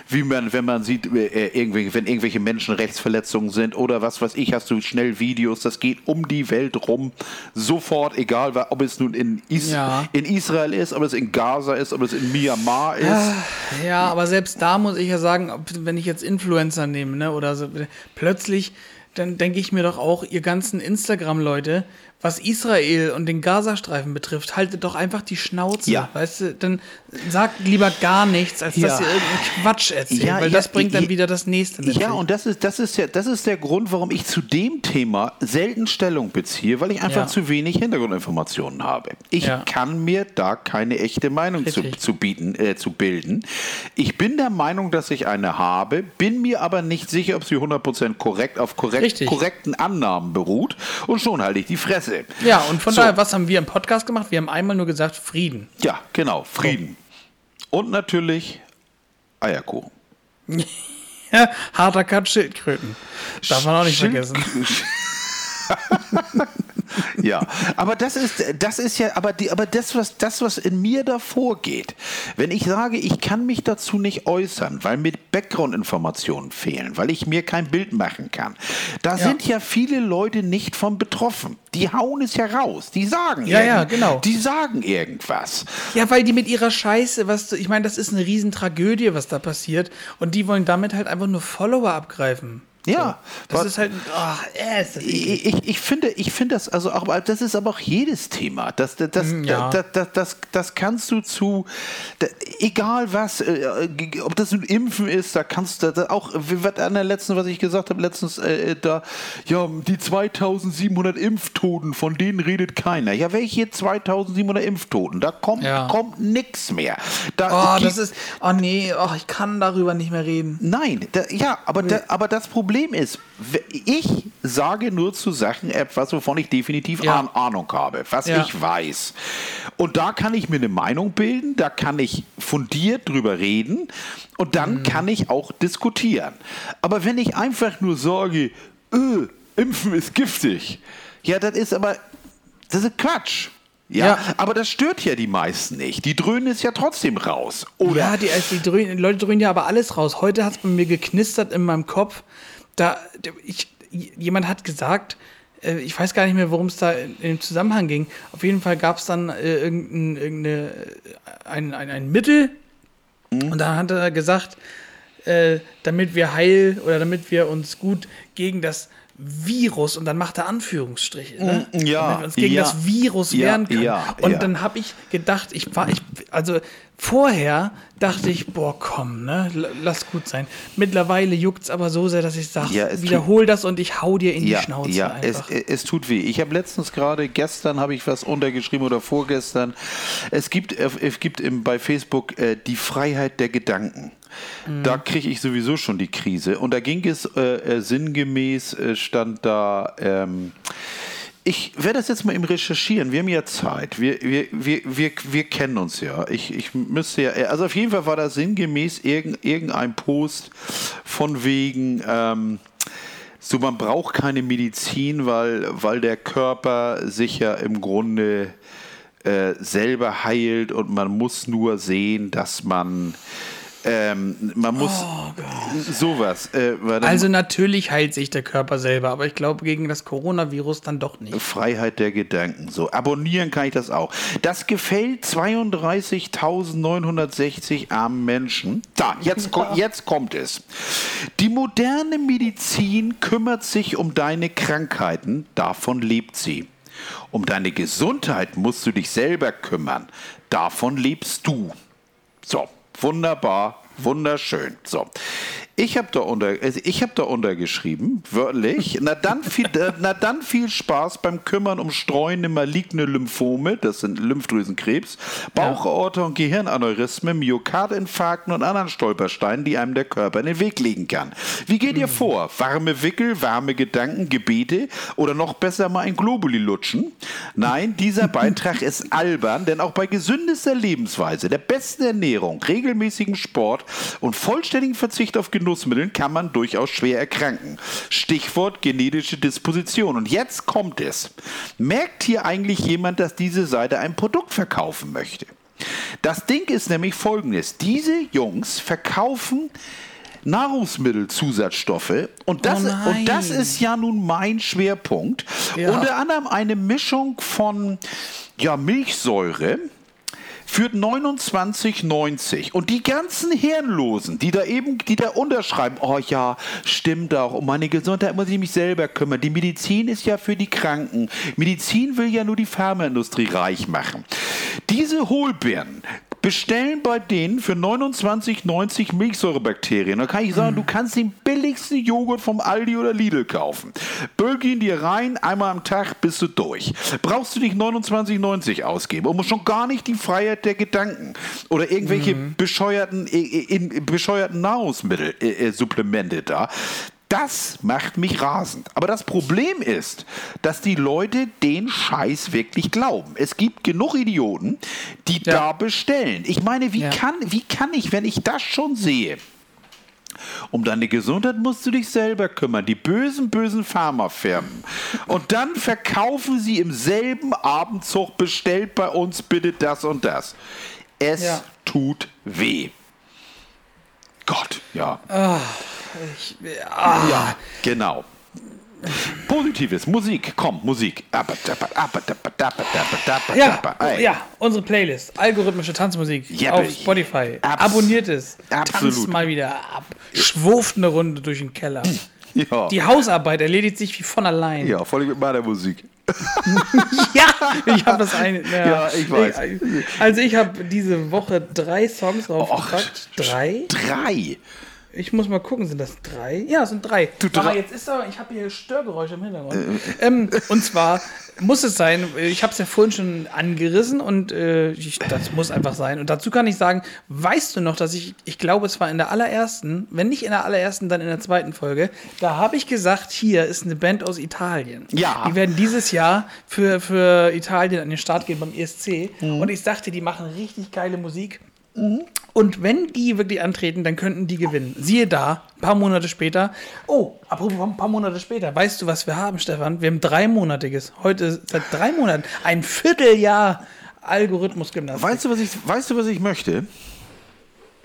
Speaker 2: Wie man, wenn man sieht, äh, irgendwelche, wenn irgendwelche Menschenrechtsverletzungen sind oder was weiß ich, hast du schnell Videos, das geht um die Welt rum. Sofort, egal ob es nun in, Is
Speaker 1: Ja.
Speaker 2: in Israel ist, ob es in Gaza ist, ob es in Myanmar ist.
Speaker 1: Ja, aber selbst da muss ich ja sagen, wenn ich jetzt Influencer nehme, ne, oder so, plötzlich, dann denke ich mir doch auch, ihr ganzen Instagram-Leute, was Israel und den Gazastreifen betrifft, haltet doch einfach die Schnauze.
Speaker 2: Ja.
Speaker 1: Weißt du, dann sagt lieber gar nichts, als
Speaker 2: Ja.
Speaker 1: dass ihr irgendeinen Quatsch erzählt,
Speaker 2: Ja,
Speaker 1: weil
Speaker 2: ja,
Speaker 1: das bringt dann wieder das nächste mit.
Speaker 2: Ja, und das ist, das, ist ja, das ist der Grund, warum ich zu dem Thema selten Stellung beziehe, weil ich einfach zu wenig Hintergrundinformationen habe. Ich kann mir da keine echte Meinung zu, zu, bieten, äh, zu bilden. Ich bin der Meinung, dass ich eine habe, bin mir aber nicht sicher, ob sie 100% korrekt auf korrekt,
Speaker 1: Richtig.
Speaker 2: korrekten Annahmen beruht und schon halte ich die Fresse.
Speaker 1: ja, und von
Speaker 2: So.
Speaker 1: daher, was haben wir im Podcast gemacht? Wir haben einmal nur gesagt, Frieden.
Speaker 2: Ja, genau, Frieden. Und natürlich Eierkuchen.
Speaker 1: Harter Cut Schildkröten. Darf man auch nicht
Speaker 2: Schild-
Speaker 1: vergessen.
Speaker 2: ja, aber das ist, das ist ja, aber, die, aber das, was, das, was in mir da vorgeht, wenn ich sage, ich kann mich dazu nicht äußern, weil mir Background-Informationen fehlen, weil ich mir kein Bild machen kann, da
Speaker 1: Ja.
Speaker 2: sind ja viele Leute nicht von betroffen. Die hauen es ja raus, die sagen
Speaker 1: Ja, ja, genau.
Speaker 2: Die sagen irgendwas.
Speaker 1: Ja, weil die mit ihrer Scheiße, was ich meine, das ist eine Riesentragödie, was da passiert. Und die wollen damit halt einfach nur Follower abgreifen.
Speaker 2: Ja,
Speaker 1: Das
Speaker 2: was-
Speaker 1: ist halt, äh, ist das eklig.
Speaker 2: Ich, ich, ich finde, ich finde das also auch, das ist aber auch jedes Thema. Das, das, das,
Speaker 1: Mm, ja.
Speaker 2: das, das, das, das kannst du zu, egal was, äh, g- ob das ein Impfen ist, da kannst du da auch, was an der letzten, was ich gesagt habe, letztens äh, da, ja, die 2700 Impftoten, von denen redet keiner. Ja, welche 2700 Impftoten? Da kommt,
Speaker 1: Ja.
Speaker 2: kommt nichts mehr. Da
Speaker 1: Oh,
Speaker 2: gibt-
Speaker 1: das ist, oh nee, oh, ich kann darüber nicht mehr reden.
Speaker 2: Nein, da, ja, aber, da, aber das Problem ist, w- ich sage nur zu Sachen etwas, wovon ich definitiv
Speaker 1: Ja.
Speaker 2: Ahn- Ahnung habe, was
Speaker 1: Ja.
Speaker 2: ich weiß. Und da kann ich mir eine Meinung bilden, da kann ich fundiert drüber reden und dann
Speaker 1: Mhm.
Speaker 2: kann ich auch diskutieren. Aber wenn ich einfach nur sage, öh, Impfen ist giftig, ja, das ist aber, das ist Quatsch. Ja,
Speaker 1: Ja.
Speaker 2: aber das stört ja die meisten nicht. Die dröhnen es ja trotzdem raus. Oder
Speaker 1: Ja, die, die, dröhnen, die Leute dröhnen ja aber alles raus. Heute hat es bei mir geknistert in meinem Kopf. Da, ich, jemand hat gesagt, äh, ich weiß gar nicht mehr, worum es da in, im Zusammenhang ging. Auf jeden Fall gab es dann äh, irgendein, irgendeine, äh, ein, ein, ein Mittel. Und da hat er gesagt, äh, damit wir heil oder damit wir uns gut gegen das Virus und dann macht er Anführungsstriche, ne?
Speaker 2: Mm, ja,
Speaker 1: damit wir uns gegen
Speaker 2: ja.
Speaker 1: das Virus
Speaker 2: Ja,
Speaker 1: wehren können.
Speaker 2: ja,
Speaker 1: und
Speaker 2: ja.
Speaker 1: dann habe ich gedacht, ich war, ich, also vorher dachte ich, boah, komm, ne, lass gut sein. Mittlerweile juckt es aber so sehr, dass ich sage,
Speaker 2: Ja,
Speaker 1: wiederhol das und ich hau dir in die Schnauze
Speaker 2: ja, es,
Speaker 1: einfach.
Speaker 2: es tut weh. Ich habe letztens gerade, gestern habe ich was untergeschrieben oder vorgestern. Es gibt, es gibt bei Facebook äh, die Freiheit der Gedanken.
Speaker 1: Mhm.
Speaker 2: Da kriege ich sowieso schon die Krise. Und da ging es äh, äh, sinngemäß, äh, stand da, ähm, ich werde das jetzt mal eben recherchieren. Wir haben ja Zeit. Wir, wir, wir, wir, wir kennen uns ja. Ich, ich müsste ja. Also auf jeden Fall war da sinngemäß irgend, irgendein Post von wegen. Ähm, so, man braucht keine Medizin, weil, weil der Körper sich ja im Grunde äh, selber heilt und man muss nur sehen, dass man. Ähm, man muss sowas. Äh,
Speaker 1: Also natürlich heilt sich der Körper selber, aber ich glaube gegen das Coronavirus dann doch nicht.
Speaker 2: Freiheit der Gedanken. So, abonnieren kann ich das auch. Das gefällt 32.960 armen Menschen. Da, jetzt, ko jetzt kommt es. Die moderne Medizin kümmert sich um deine Krankheiten, davon lebt sie. Um deine Gesundheit musst du dich selber kümmern, davon lebst du. So, wunderbar, wunderschön. So. Ich habe da, unter, also ich hab da untergeschrieben, wörtlich. Na dann, viel, äh, na dann viel Spaß beim Kümmern um streuende maligne Lymphome, das sind Lymphdrüsenkrebs, Bauchaorta und Gehirnaneurysmen, Myokardinfarkten und anderen Stolpersteinen, die einem der Körper in den Weg legen kann. Wie geht ihr vor? Warme Wickel, warme Gedanken, Gebete oder noch besser mal ein Globuli lutschen? Nein, dieser Beitrag ist albern, denn auch bei gesündester Lebensweise, der besten Ernährung, regelmäßigem Sport und vollständigem Verzicht auf Genussmitteln kann man durchaus schwer erkranken. Stichwort genetische Disposition. Und jetzt kommt es. Merkt hier eigentlich jemand, dass diese Seite ein Produkt verkaufen möchte? Das Ding ist nämlich folgendes. Diese Jungs verkaufen Nahrungsmittelzusatzstoffe. Und das,
Speaker 1: Oh
Speaker 2: und das ist ja nun mein Schwerpunkt.
Speaker 1: Ja.
Speaker 2: Unter anderem eine Mischung von ja, Milchsäure führt 29,90. Und die ganzen Hirnlosen, die da eben, die da unterschreiben, oh ja, stimmt auch, um meine Gesundheit muss ich mich selber kümmern. Die Medizin ist ja für die Kranken. Medizin will ja nur die Pharmaindustrie reich machen. Diese Hohlbirnen bestellen bei denen für 29,90 Milchsäurebakterien. Da kann ich sagen, du kannst den billigsten Joghurt vom Aldi oder Lidl kaufen. Bölk ihn dir rein, einmal am Tag bist du durch. Brauchst du nicht 29,90 ausgeben und musst schon gar nicht die Freiheit der Gedanken oder irgendwelche bescheuerten, äh, in, bescheuerten Nahrungsmittel-Supplemente da. Das macht mich rasend. Aber das Problem ist, dass die Leute den Scheiß wirklich glauben. Es gibt genug Idioten, die
Speaker 1: Ja.
Speaker 2: da bestellen. Ich meine, wie,
Speaker 1: Ja.
Speaker 2: kann, wie kann ich, wenn ich das schon sehe, um deine Gesundheit musst du dich selber kümmern. Die bösen, bösen Pharmafirmen. Und dann verkaufen sie im selben Abendzug, bestellt bei uns bitte das und das. Es
Speaker 1: Ja.
Speaker 2: tut weh. Gott, ja.
Speaker 1: Ich, ah,
Speaker 2: Ja, genau. Positives, Musik, komm, Musik.
Speaker 1: Ja, ja, unsere Playlist. Algorithmische Tanzmusik
Speaker 2: Jeppe.
Speaker 1: auf Spotify.
Speaker 2: Abs-
Speaker 1: Abonniert es.
Speaker 2: Absolut.
Speaker 1: Tanzt mal wieder ab. Schwurft eine Runde durch den Keller.
Speaker 2: Ja.
Speaker 1: Die Hausarbeit erledigt sich wie von allein.
Speaker 2: ja, voll mit meiner Musik.
Speaker 1: Ja, ich habe das eine. Ja,
Speaker 2: Ja, ich weiß.
Speaker 1: Also ich habe diese Woche drei Songs draufgepackt. Drei?
Speaker 2: Drei.
Speaker 1: Ich muss mal gucken, sind das drei? Ja, es sind drei.
Speaker 2: Du, drei-
Speaker 1: jetzt ist da, ich habe hier Störgeräusche im Hintergrund. ähm, und zwar muss es sein, ich habe es ja vorhin schon angerissen und äh, ich, das muss einfach sein. Und dazu kann ich sagen, weißt du noch, dass ich, ich glaube, es war in der allerersten, wenn nicht in der allerersten, dann in der zweiten Folge, da habe ich gesagt, hier ist eine Band aus Italien.
Speaker 2: Ja.
Speaker 1: Die werden dieses Jahr für, für Italien an den Start gehen beim ESC.
Speaker 2: Mhm.
Speaker 1: Und ich dachte, die machen richtig geile Musik. Und wenn die wirklich antreten, dann könnten die gewinnen. Siehe da, ein paar Monate später. Oh, apropos ein paar Monate später. Weißt du, was wir haben, Stefan? Wir haben dreimonatiges. Heute seit drei Monaten. Ein Vierteljahr Algorithmusgymnastik.
Speaker 2: Weißt du, was ich, weißt du, was ich möchte?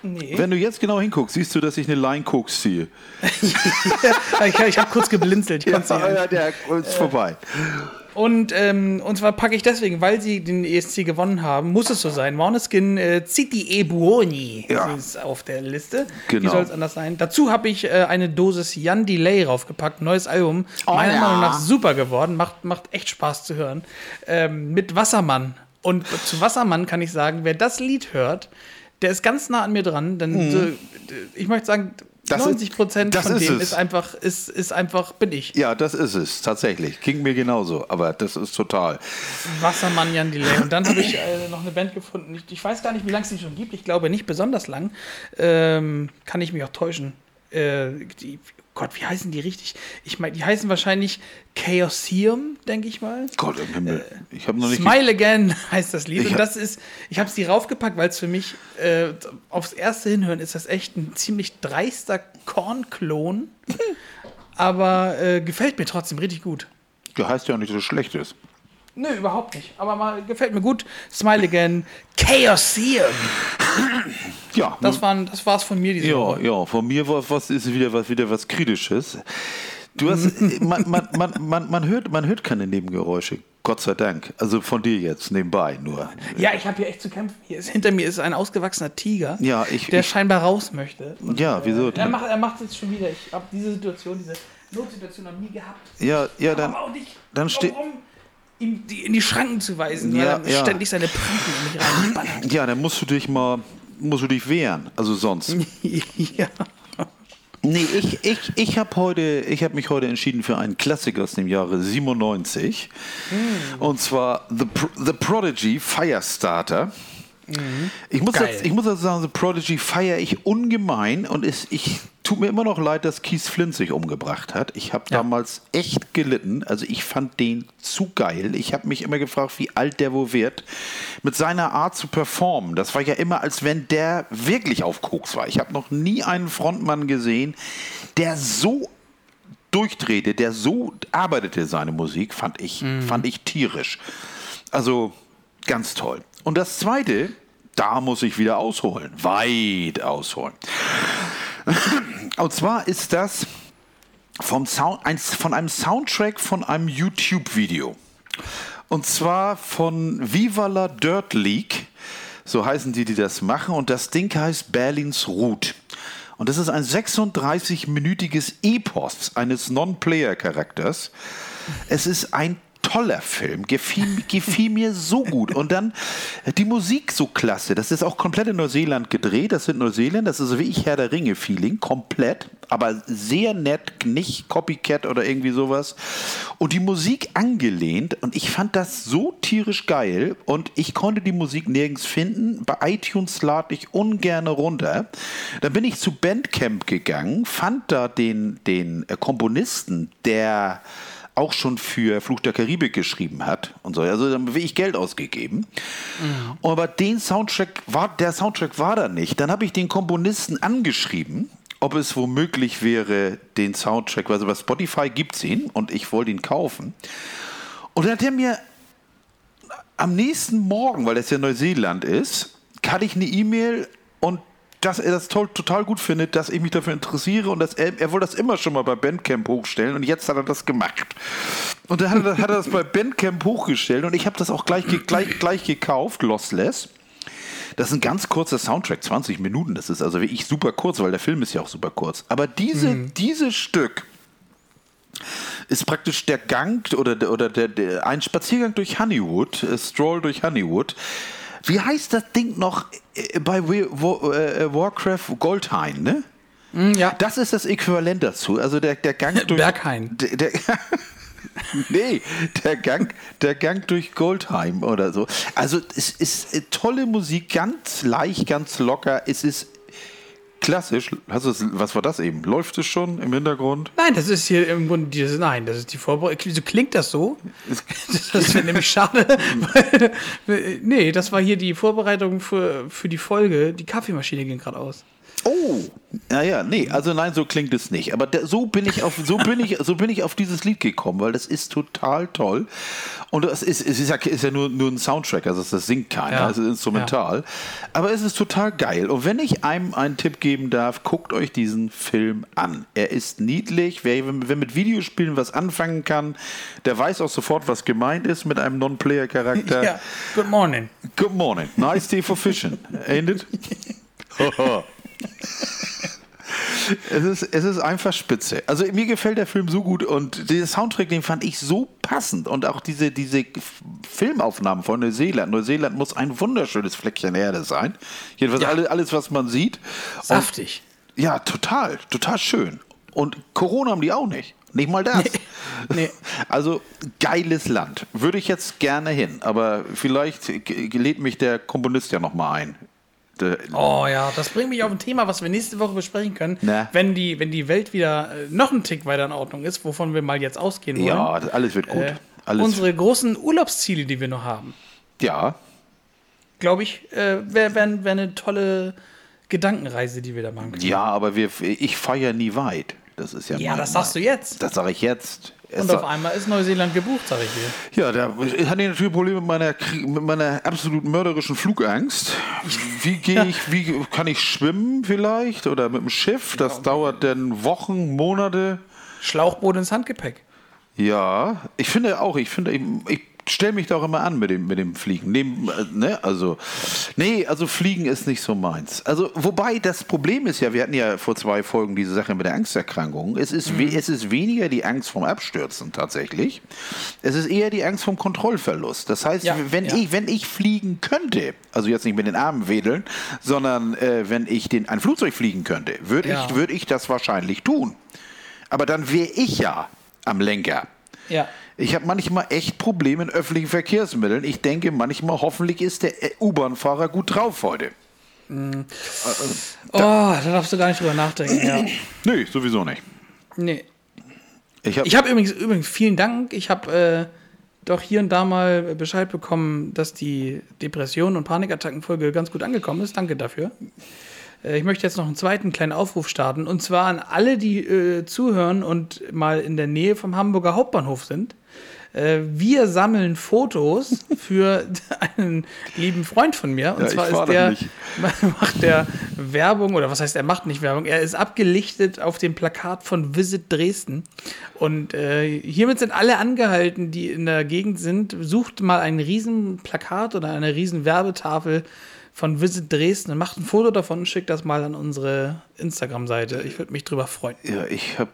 Speaker 1: Nee.
Speaker 2: Wenn du jetzt genau hinguckst, siehst du, dass ich eine Line Koks ziehe.
Speaker 1: ich ich habe kurz geblinzelt. Ich
Speaker 2: Ja, ja, der ist vorbei.
Speaker 1: Und, ähm, und zwar packe ich deswegen, weil sie den ESC gewonnen haben, muss es so sein. Måneskin äh, City e Buoni
Speaker 2: Ja.
Speaker 1: ist auf der Liste. Wie
Speaker 2: Genau.
Speaker 1: soll es anders sein? Dazu habe ich äh, eine Dosis Jan Delay raufgepackt, neues Album.
Speaker 2: Oh
Speaker 1: Meiner
Speaker 2: ja.
Speaker 1: Meinung nach super geworden, macht, macht echt Spaß zu hören. Ähm, mit Wassermann. Und zu Wassermann kann ich sagen, wer das Lied hört, der ist ganz nah an mir dran. Denn so, ich möchte sagen,
Speaker 2: Mhm. Das ist-
Speaker 1: 90 Prozent von
Speaker 2: ist
Speaker 1: dem
Speaker 2: es.
Speaker 1: ist einfach, ist, ist einfach, bin ich.
Speaker 2: Ja, das ist es, tatsächlich. Ging mir genauso, aber das ist total.
Speaker 1: Wassermann Jan Delay. Und dann habe ich äh, noch eine Band gefunden. Ich, ich weiß gar nicht, wie lange es die schon gibt. Ich glaube nicht besonders lang. Ähm, kann ich mich auch täuschen. Äh, die, Gott, wie heißen die richtig? Ich meine, die heißen wahrscheinlich Chaosium, denke ich mal.
Speaker 2: Gott im Himmel. Ich habe noch nicht.
Speaker 1: Smile Again heißt das Lied.
Speaker 2: Ich
Speaker 1: Und das ist, ich habe es die raufgepackt, weil es für mich äh, aufs erste Hinhören ist das echt ein ziemlich dreister Korn-Klon. Aber äh, gefällt mir trotzdem richtig gut.
Speaker 2: Du heißt ja auch nicht, dass es schlecht ist.
Speaker 1: Nö, überhaupt nicht. Aber mal gefällt mir gut. Smile Again. Chaosium.
Speaker 2: Ja,
Speaker 1: Das, waren, das war's von mir diese
Speaker 2: ja,
Speaker 1: Woche.
Speaker 2: ja. Von mir war was ist wieder was wieder was Kritisches. Du hast, man, man, man, man, man, hört, man hört keine Nebengeräusche. Gott sei Dank. Also von dir jetzt nebenbei nur.
Speaker 1: Ja, ich habe hier echt zu kämpfen. Hier ist, hinter mir ist ein ausgewachsener Tiger,
Speaker 2: Ja, ich-
Speaker 1: der
Speaker 2: ich-
Speaker 1: scheinbar raus möchte. Und,
Speaker 2: Ja, wieso?
Speaker 1: Er macht er macht es jetzt schon wieder. Ich habe diese Situation, diese Notsituation noch nie gehabt.
Speaker 2: Ja, ja, dann.
Speaker 1: Aber auch nicht,
Speaker 2: dann ste-
Speaker 1: ihm in die Schranken zu weisen,
Speaker 2: Ja,
Speaker 1: weil er
Speaker 2: ja.
Speaker 1: ständig seine Pranken in mich reinballert.
Speaker 2: Ja, dann musst du dich mal, musst du dich wehren. Also sonst.
Speaker 1: ja.
Speaker 2: Nee, ich, ich, ich habe heute, ich habe mich heute entschieden für einen Klassiker aus dem Jahre 97. Und zwar The, The Prodigy Firestarter. Ich, muss
Speaker 1: Geil.
Speaker 2: jetzt, ich muss dazu sagen, The Prodigy feiere ich ungemein und es, ich tut mir immer noch leid, dass Keith Flint sich umgebracht hat. Ich habe damals echt gelitten. Also ich fand den zu geil. Ich habe mich immer gefragt, wie alt der wohl wird. Mit seiner Art zu performen. Das war ja immer, als wenn der wirklich auf Koks war. Ich habe noch nie einen Frontmann gesehen, der so durchdrehte, der so arbeitete seine Musik, fand ich, fand ich tierisch. Also ganz toll. Und das zweite, da muss ich wieder ausholen, weit ausholen. Und zwar ist das vom Sound, von einem Soundtrack von einem YouTube-Video. Und zwar von Viva la Dirt League. So heißen die, die das machen. Und das Ding heißt Berlins Route. Und das ist ein 36-minütiges Epos eines Non-Player-Charakters. Es ist ein toller Film, gefiel, gefiel mir so gut. Und dann die Musik so klasse. Das ist auch komplett in Neuseeland gedreht. Das sind Neuseeland, das ist so wie ich Herr der Ringe-Feeling, komplett. Aber sehr nett, nicht Copycat oder irgendwie sowas. Und die Musik angelehnt. Und ich fand das so tierisch geil. Und ich konnte die Musik nirgends finden. Bei iTunes lade ich ungern runter. Dann bin ich zu Bandcamp gegangen, fand da den, den äh, Komponisten, der auch schon für Fluch der Karibik geschrieben hat und so. Also dann habe ich Geld ausgegeben. Mhm. Aber den Soundtrack war, der Soundtrack war da nicht. Dann habe ich den Komponisten angeschrieben, ob es womöglich wäre, den Soundtrack, also bei Spotify gibt es ihn und ich wollte ihn kaufen. Und dann hat er mir am nächsten Morgen, weil das ja Neuseeland ist, hatte ich eine E-Mail dass er das toll, total gut findet, dass ich mich dafür interessiere und dass er, er wollte das immer schon mal bei Bandcamp hochstellen und jetzt hat er das gemacht. Und dann hat er, hat er das bei Bandcamp hochgestellt und ich habe das auch gleich, gleich, gleich gekauft, Lossless. Das ist ein ganz kurzer Soundtrack, 20 Minuten. Das ist also wirklich super kurz, weil der Film ist ja auch super kurz. Aber diese, mhm. dieses Stück ist praktisch der Gang oder, oder der, der, ein Spaziergang durch Honeywood, äh, Stroll durch Honeywood, wie heißt das Ding noch äh, bei äh, Warcraft Goldhain, ne?
Speaker 1: Mm, ja.
Speaker 2: Das ist das Äquivalent dazu. Also der, der Gang
Speaker 1: durch. Berghain.
Speaker 2: Der, der nee, der Gang, der Gang durch Goldheim oder so. Also es ist äh, tolle Musik, ganz leicht, ganz locker. Es ist klassisch. Hast du, was war das eben? Läuft es schon im Hintergrund?
Speaker 1: Nein, das ist hier im Grunde dieses, nein, das ist die Vorbereitung. So klingt das so. Das wäre nämlich schade. nee, das war hier die Vorbereitung für, für die Folge. Die Kaffeemaschine ging gerade aus.
Speaker 2: Oh, naja, nee, also nein, so klingt es nicht. Aber der, so bin ich auf, so bin ich, so bin ich auf dieses Lied gekommen, weil das ist total toll. Und es ist, es ist ja, ist ja nur, nur ein Soundtrack, also das singt keiner, ja. es ist instrumental. Ja. Aber es ist total geil. Und wenn ich einem einen Tipp geben darf, guckt euch diesen Film an. Er ist niedlich. Wer, wer mit Videospielen was anfangen kann, der weiß auch sofort, was gemeint ist mit einem Non-Player-Charakter. Ja,
Speaker 1: good morning.
Speaker 2: Good morning. Nice day for fishing. Ain't it? es, ist, es ist einfach spitze. Also mir gefällt der Film so gut und der Soundtrack, den fand ich so passend und auch diese, diese Filmaufnahmen von Neuseeland. Neuseeland muss ein wunderschönes Fleckchen Erde sein. Jedenfalls ja. alles, alles, was man sieht.
Speaker 1: Saftig.
Speaker 2: Und, ja, total, total schön. Und Corona haben die auch nicht. Nicht mal das. Nee. Nee. Also geiles Land. Würde ich jetzt gerne hin, aber vielleicht lädt mich der Komponist ja nochmal ein
Speaker 1: Oh ja, das bringt mich auf ein Thema, was wir nächste Woche besprechen können, Na. wenn die, wenn die Welt wieder äh, noch einen Tick weiter in Ordnung ist, wovon wir mal jetzt ausgehen wollen.
Speaker 2: Ja, alles wird gut. Äh, alles.
Speaker 1: Unsere großen Urlaubsziele, die wir noch haben.
Speaker 2: Ja.
Speaker 1: Glaube ich, äh, wäre wär, wär eine tolle Gedankenreise, die wir da machen können.
Speaker 2: Ja, aber wir, ich fahre ja nie weit. Das ist ja.
Speaker 1: Ja, das sagst du jetzt.
Speaker 2: Das sage ich jetzt.
Speaker 1: Und auf einmal ist Neuseeland gebucht, sage ich
Speaker 2: dir. Ja, da hatte ich natürlich Probleme mit meiner, mit meiner absolut mörderischen Flugangst. Wie gehe ich, wie kann ich schwimmen vielleicht oder mit dem Schiff? Das ja. dauert dann Wochen, Monate.
Speaker 1: Schlauchboot ins Handgepäck.
Speaker 2: Ja, ich finde auch, ich finde, ich, ich stelle mich da auch immer an mit dem, mit dem Fliegen. Neben, äh, ne, also, nee, also Fliegen ist nicht so meins. Also, wobei das Problem ist ja, wir hatten ja vor zwei Folgen diese Sache mit der Angsterkrankung. Es ist, mhm. es ist weniger die Angst vom Abstürzen tatsächlich. Es ist eher die Angst vom Kontrollverlust. Das heißt, ja, wenn, ja. Ich, wenn ich fliegen könnte, also jetzt nicht mit den Armen wedeln, sondern äh, wenn ich den, ein Flugzeug fliegen könnte, würde ja. ich, würd ich das wahrscheinlich tun. Aber dann wäre ich ja am Lenker.
Speaker 1: Ja.
Speaker 2: Ich habe manchmal echt Probleme in öffentlichen Verkehrsmitteln. Ich denke manchmal, hoffentlich ist der U-Bahn-Fahrer gut drauf heute.
Speaker 1: Mm. oh, da darfst du gar nicht drüber nachdenken. Ja.
Speaker 2: Nee, sowieso nicht.
Speaker 1: Nee. Ich habe hab übrigens, übrigens, vielen Dank. Ich habe äh, doch hier und da mal Bescheid bekommen, dass die Depression- und Panikattackenfolge ganz gut angekommen ist. Danke dafür. Äh, ich möchte jetzt noch einen zweiten kleinen Aufruf starten. Und zwar an alle, die äh, zuhören und mal in der Nähe vom Hamburger Hauptbahnhof sind. Äh, wir sammeln Fotos für einen lieben Freund von mir. Und
Speaker 2: Ja,
Speaker 1: zwar ist der, macht der Werbung, oder was heißt, er macht nicht Werbung, er ist abgelichtet auf dem Plakat von Visit Dresden. Und äh, hiermit sind alle angehalten, die in der Gegend sind. Sucht mal ein riesen Plakat oder eine riesen Werbetafel von Visit Dresden und macht ein Foto davon und schickt das mal an unsere Instagram-Seite. Ich würde mich drüber freuen.
Speaker 2: Ja, ich habe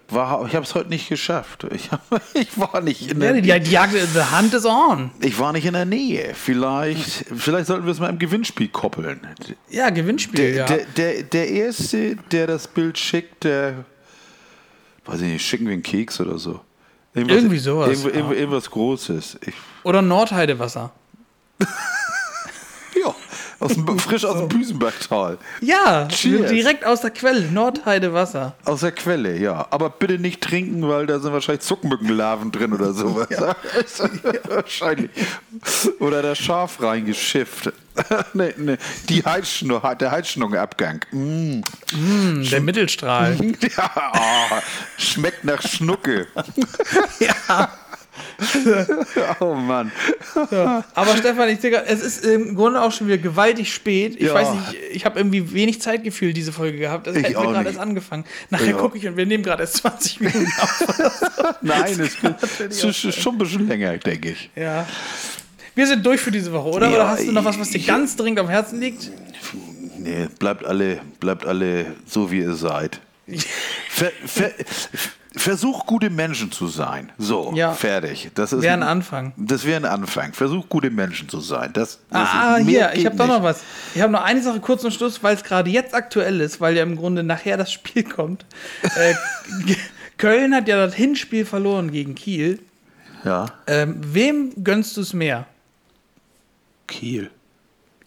Speaker 2: es heute nicht geschafft. Ich, hab, ich war nicht in
Speaker 1: Ja,
Speaker 2: der
Speaker 1: die, die Jagd, the hunt is on.
Speaker 2: Ich war nicht in der Nähe. Vielleicht, vielleicht sollten wir es mal im Gewinnspiel koppeln.
Speaker 1: Ja, Gewinnspiel,
Speaker 2: Der,
Speaker 1: ja.
Speaker 2: der, der, der Erste, der das Bild schickt, der, weiß ich nicht, schicken wir einen Keks oder so. Irgendwas,
Speaker 1: Irgendwie sowas,
Speaker 2: Irgendwo,
Speaker 1: ja.
Speaker 2: irgendwas Großes. Ich,
Speaker 1: Oder Nordheidewasser.
Speaker 2: ja, aus dem, frisch aus dem Büsenbergtal.
Speaker 1: Ja,
Speaker 2: Cheers.
Speaker 1: direkt aus der Quelle, Nordheidewasser.
Speaker 2: Aus der Quelle, ja. Aber bitte nicht trinken, weil da sind wahrscheinlich Zuckmückenlarven drin oder sowas. wahrscheinlich. Oder das Schaf reingeschifft. nee, nee. Die Heizschnur, der Heizschnurabgang. Mm.
Speaker 1: Der Mittelstrahl.
Speaker 2: Ja, oh, schmeckt nach Schnucke.
Speaker 1: ja.
Speaker 2: Oh Mann.
Speaker 1: Aber Stefan, ich denke, es ist im Grunde auch schon wieder gewaltig spät. Ich
Speaker 2: Ja.
Speaker 1: weiß nicht, ich habe irgendwie wenig Zeitgefühl diese Folge gehabt. Das
Speaker 2: Ich
Speaker 1: hätten wir gerade erst angefangen. Nachher
Speaker 2: Ja.
Speaker 1: gucke ich und wir nehmen gerade erst 20 Minuten auf.
Speaker 2: Nein, es ist schon ein bisschen länger, denke ich.
Speaker 1: Ja. Wir sind durch für diese Woche, oder?
Speaker 2: Ja,
Speaker 1: oder hast du noch was, was dir
Speaker 2: ich-
Speaker 1: ganz dringend am Herzen liegt?
Speaker 2: Nee, bleibt alle, bleibt alle so, wie ihr seid. Ver, ver, versuch, gute Menschen zu sein. So,
Speaker 1: Ja.
Speaker 2: fertig. Das ist
Speaker 1: Wäre ein Anfang.
Speaker 2: Das wäre ein Anfang. Versuch, gute Menschen zu sein. Das, das
Speaker 1: Ah,
Speaker 2: ist-
Speaker 1: hier, ich habe doch noch was. Ich habe noch eine Sache kurz und Schluss, weil es gerade jetzt aktuell ist, weil ja im Grunde nachher das Spiel kommt. Äh, Köln hat ja das Hinspiel verloren gegen Kiel.
Speaker 2: Ja,
Speaker 1: Ähm, wem gönnst du es mehr?
Speaker 2: Kiel.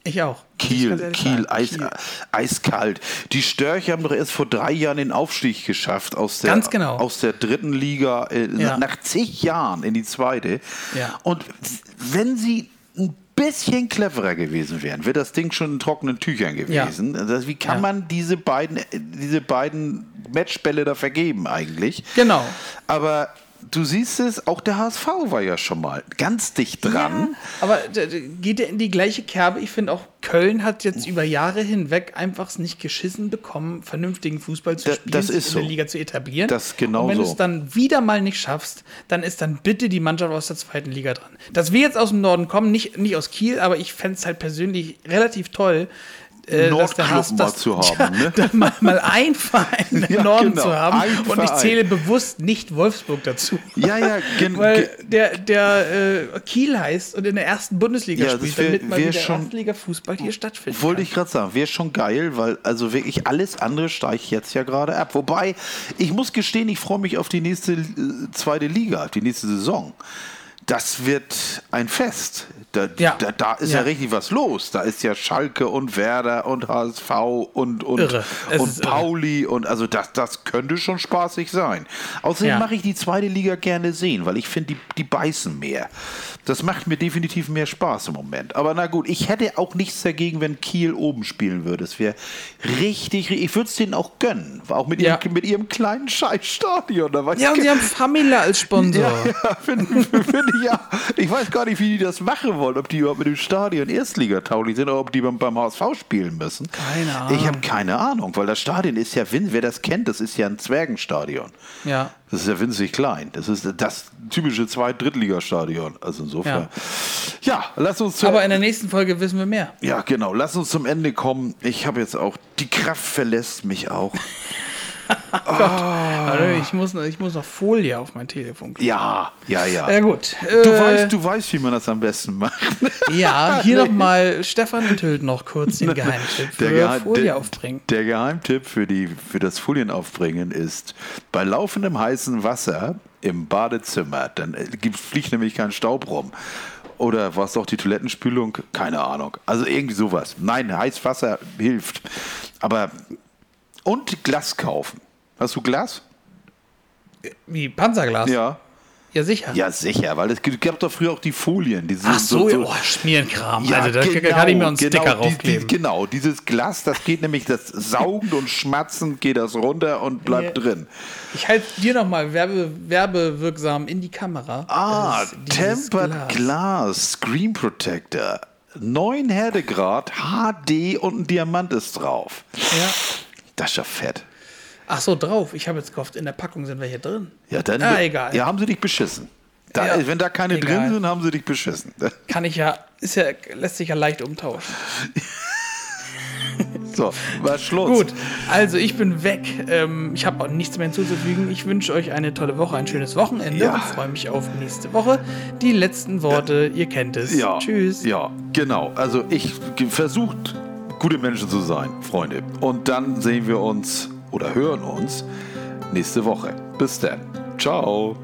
Speaker 1: Ich auch.
Speaker 2: Kiel, Kiel. Eis,
Speaker 1: Kiel.
Speaker 2: eiskalt. Die Störche haben doch erst vor drei Jahren den Aufstieg geschafft aus der,
Speaker 1: Ganz genau.
Speaker 2: aus der dritten Liga äh,
Speaker 1: Ja.
Speaker 2: nach zig Jahren in die zweite.
Speaker 1: Ja.
Speaker 2: Und wenn sie ein bisschen cleverer gewesen wären, wäre das Ding schon in trockenen Tüchern gewesen. Das, wie kann
Speaker 1: Ja.
Speaker 2: man diese beiden, äh, diese beiden Matchbälle da vergeben eigentlich?
Speaker 1: Genau.
Speaker 2: Aber du siehst es, auch der HSV war ja schon mal ganz dicht dran.
Speaker 1: Ja, aber d- geht er in die gleiche Kerbe? Ich finde auch, Köln hat jetzt über Jahre hinweg einfach es nicht geschissen bekommen, vernünftigen Fußball zu
Speaker 2: Da-
Speaker 1: spielen,
Speaker 2: das ist
Speaker 1: in der
Speaker 2: so.
Speaker 1: Liga zu etablieren.
Speaker 2: Das genau
Speaker 1: Und wenn
Speaker 2: so.
Speaker 1: du es dann wieder mal nicht schaffst, dann ist dann bitte die Mannschaft aus der zweiten Liga dran. Dass wir jetzt aus dem Norden kommen, nicht, nicht aus Kiel, aber ich fände es halt persönlich relativ toll, äh, dass der
Speaker 2: Nordclub
Speaker 1: HSV
Speaker 2: mal
Speaker 1: das-
Speaker 2: zu haben,
Speaker 1: ja,
Speaker 2: ne?
Speaker 1: da mal, mal ein Verein im
Speaker 2: Ja,
Speaker 1: Norden
Speaker 2: genau,
Speaker 1: zu haben. Und ich zähle bewusst nicht Wolfsburg dazu.
Speaker 2: Ja, ja, gen,
Speaker 1: Weil der, der äh, Kiel heißt und in der ersten Bundesliga
Speaker 2: Ja,
Speaker 1: spielt,
Speaker 2: wär-
Speaker 1: damit mal
Speaker 2: wär
Speaker 1: wieder Erstliga-Fußball hier stattfindet.
Speaker 2: Wollte ich gerade sagen, wäre schon geil, weil also wirklich alles andere steigt jetzt ja gerade ab. Wobei, ich muss gestehen, ich freue mich auf die nächste äh, zweite Liga, auf die nächste Saison. Das wird ein Fest. Da,
Speaker 1: Ja.
Speaker 2: da, da ist ja.
Speaker 1: Ja.
Speaker 2: richtig was los. Da ist ja Schalke und Werder und HSV und, und, und
Speaker 1: ist irre.
Speaker 2: Pauli und also das, das könnte schon spaßig sein. Außerdem
Speaker 1: Ja.
Speaker 2: mache ich die zweite Liga gerne sehen, weil ich finde, die, die beißen mehr. Das macht mir definitiv mehr Spaß im Moment. Aber na gut, ich hätte auch nichts dagegen, wenn Kiel oben spielen würde. Es wäre richtig, ich würde es denen auch gönnen. Auch mit,
Speaker 1: Ja.
Speaker 2: ihrem, mit ihrem kleinen Scheißstadion. Da weiß
Speaker 1: Ja, und sie haben Famila als Sponsor.
Speaker 2: ja, ja, finde find ich ja. Ich weiß gar nicht, wie die das machen wollen. Ob die überhaupt mit dem Stadion Erstliga-tauglich sind oder ob die beim, beim HSV spielen müssen.
Speaker 1: Keine Ahnung.
Speaker 2: Ich habe keine Ahnung, weil das Stadion ist ja, wer das kennt, das ist ja ein Zwergenstadion.
Speaker 1: Ja.
Speaker 2: Das ist ja winzig klein. Das ist das typische Zweit-, Drittligastadion. Also insofern. Ja, lass uns zu
Speaker 1: Aber in der nächsten Folge wissen wir mehr.
Speaker 2: ja, genau. Lass uns zum Ende kommen. Ich habe jetzt auch, die Kraft verlässt mich auch.
Speaker 1: Also ich, muss, noch- ich muss noch Folie auf mein Telefon kriegen.
Speaker 2: Ja, ja, ja.
Speaker 1: Ja, gut.
Speaker 2: Du,
Speaker 1: Äh,
Speaker 2: weißt, du weißt, wie man das am besten macht.
Speaker 1: Ja, hier nochmal, Stefan enthüllt noch kurz den Geheimtipp für
Speaker 2: Geheim-
Speaker 1: Folie
Speaker 2: der-
Speaker 1: aufbringen.
Speaker 2: Der Geheimtipp für, die, für das Folienaufbringen ist, bei laufendem heißen Wasser im Badezimmer, dann äh, fliegt nämlich kein Staub rum. Oder war es doch die Toilettenspülung? Keine Ahnung. Also irgendwie sowas. Nein, heißes Wasser hilft. Aber und Glas kaufen. Hast du Glas?
Speaker 1: Wie Panzerglas?
Speaker 2: Ja.
Speaker 1: Ja, sicher.
Speaker 2: Ja, sicher, weil es gab doch früher auch die Folien. Diese,
Speaker 1: Ach so, ja, oh, Schmierenkram.
Speaker 2: Ja,
Speaker 1: also, da
Speaker 2: genau,
Speaker 1: kann ich mir einen
Speaker 2: genau,
Speaker 1: Sticker raufkleben.
Speaker 2: Die, genau, dieses Glas, das geht nämlich, das saugend und schmatzend geht das runter und bleibt
Speaker 1: Ja.
Speaker 2: drin.
Speaker 1: Ich halte dir nochmal werbe, werbewirksam in die Kamera.
Speaker 2: Ah, Tempered Glass. Screen Protector. 9 Härtegrad, HD und ein Diamant ist drauf.
Speaker 1: Ja.
Speaker 2: Das ist ja fett.
Speaker 1: Ach so, drauf. Ich habe jetzt gehofft, in der Packung sind welche drin.
Speaker 2: Ja, dann.
Speaker 1: Ah, egal.
Speaker 2: Ja, haben sie dich beschissen. Da,
Speaker 1: Ja,
Speaker 2: wenn da keine
Speaker 1: egal.
Speaker 2: drin sind, haben sie dich beschissen.
Speaker 1: Kann ich ja, ist ja, lässt sich ja leicht umtauschen.
Speaker 2: So, war Schluss.
Speaker 1: Gut, also ich bin weg. Ähm, ich habe auch nichts mehr hinzuzufügen. Ich wünsche euch eine tolle Woche, ein schönes Wochenende
Speaker 2: Ja.
Speaker 1: und freue mich auf nächste Woche. Die letzten Worte, ihr kennt es.
Speaker 2: Ja,
Speaker 1: Tschüss.
Speaker 2: Ja, genau. Also ich versucht, gute Menschen zu sein, Freunde. Und dann sehen wir uns oder hören uns nächste Woche. Bis dann. Ciao.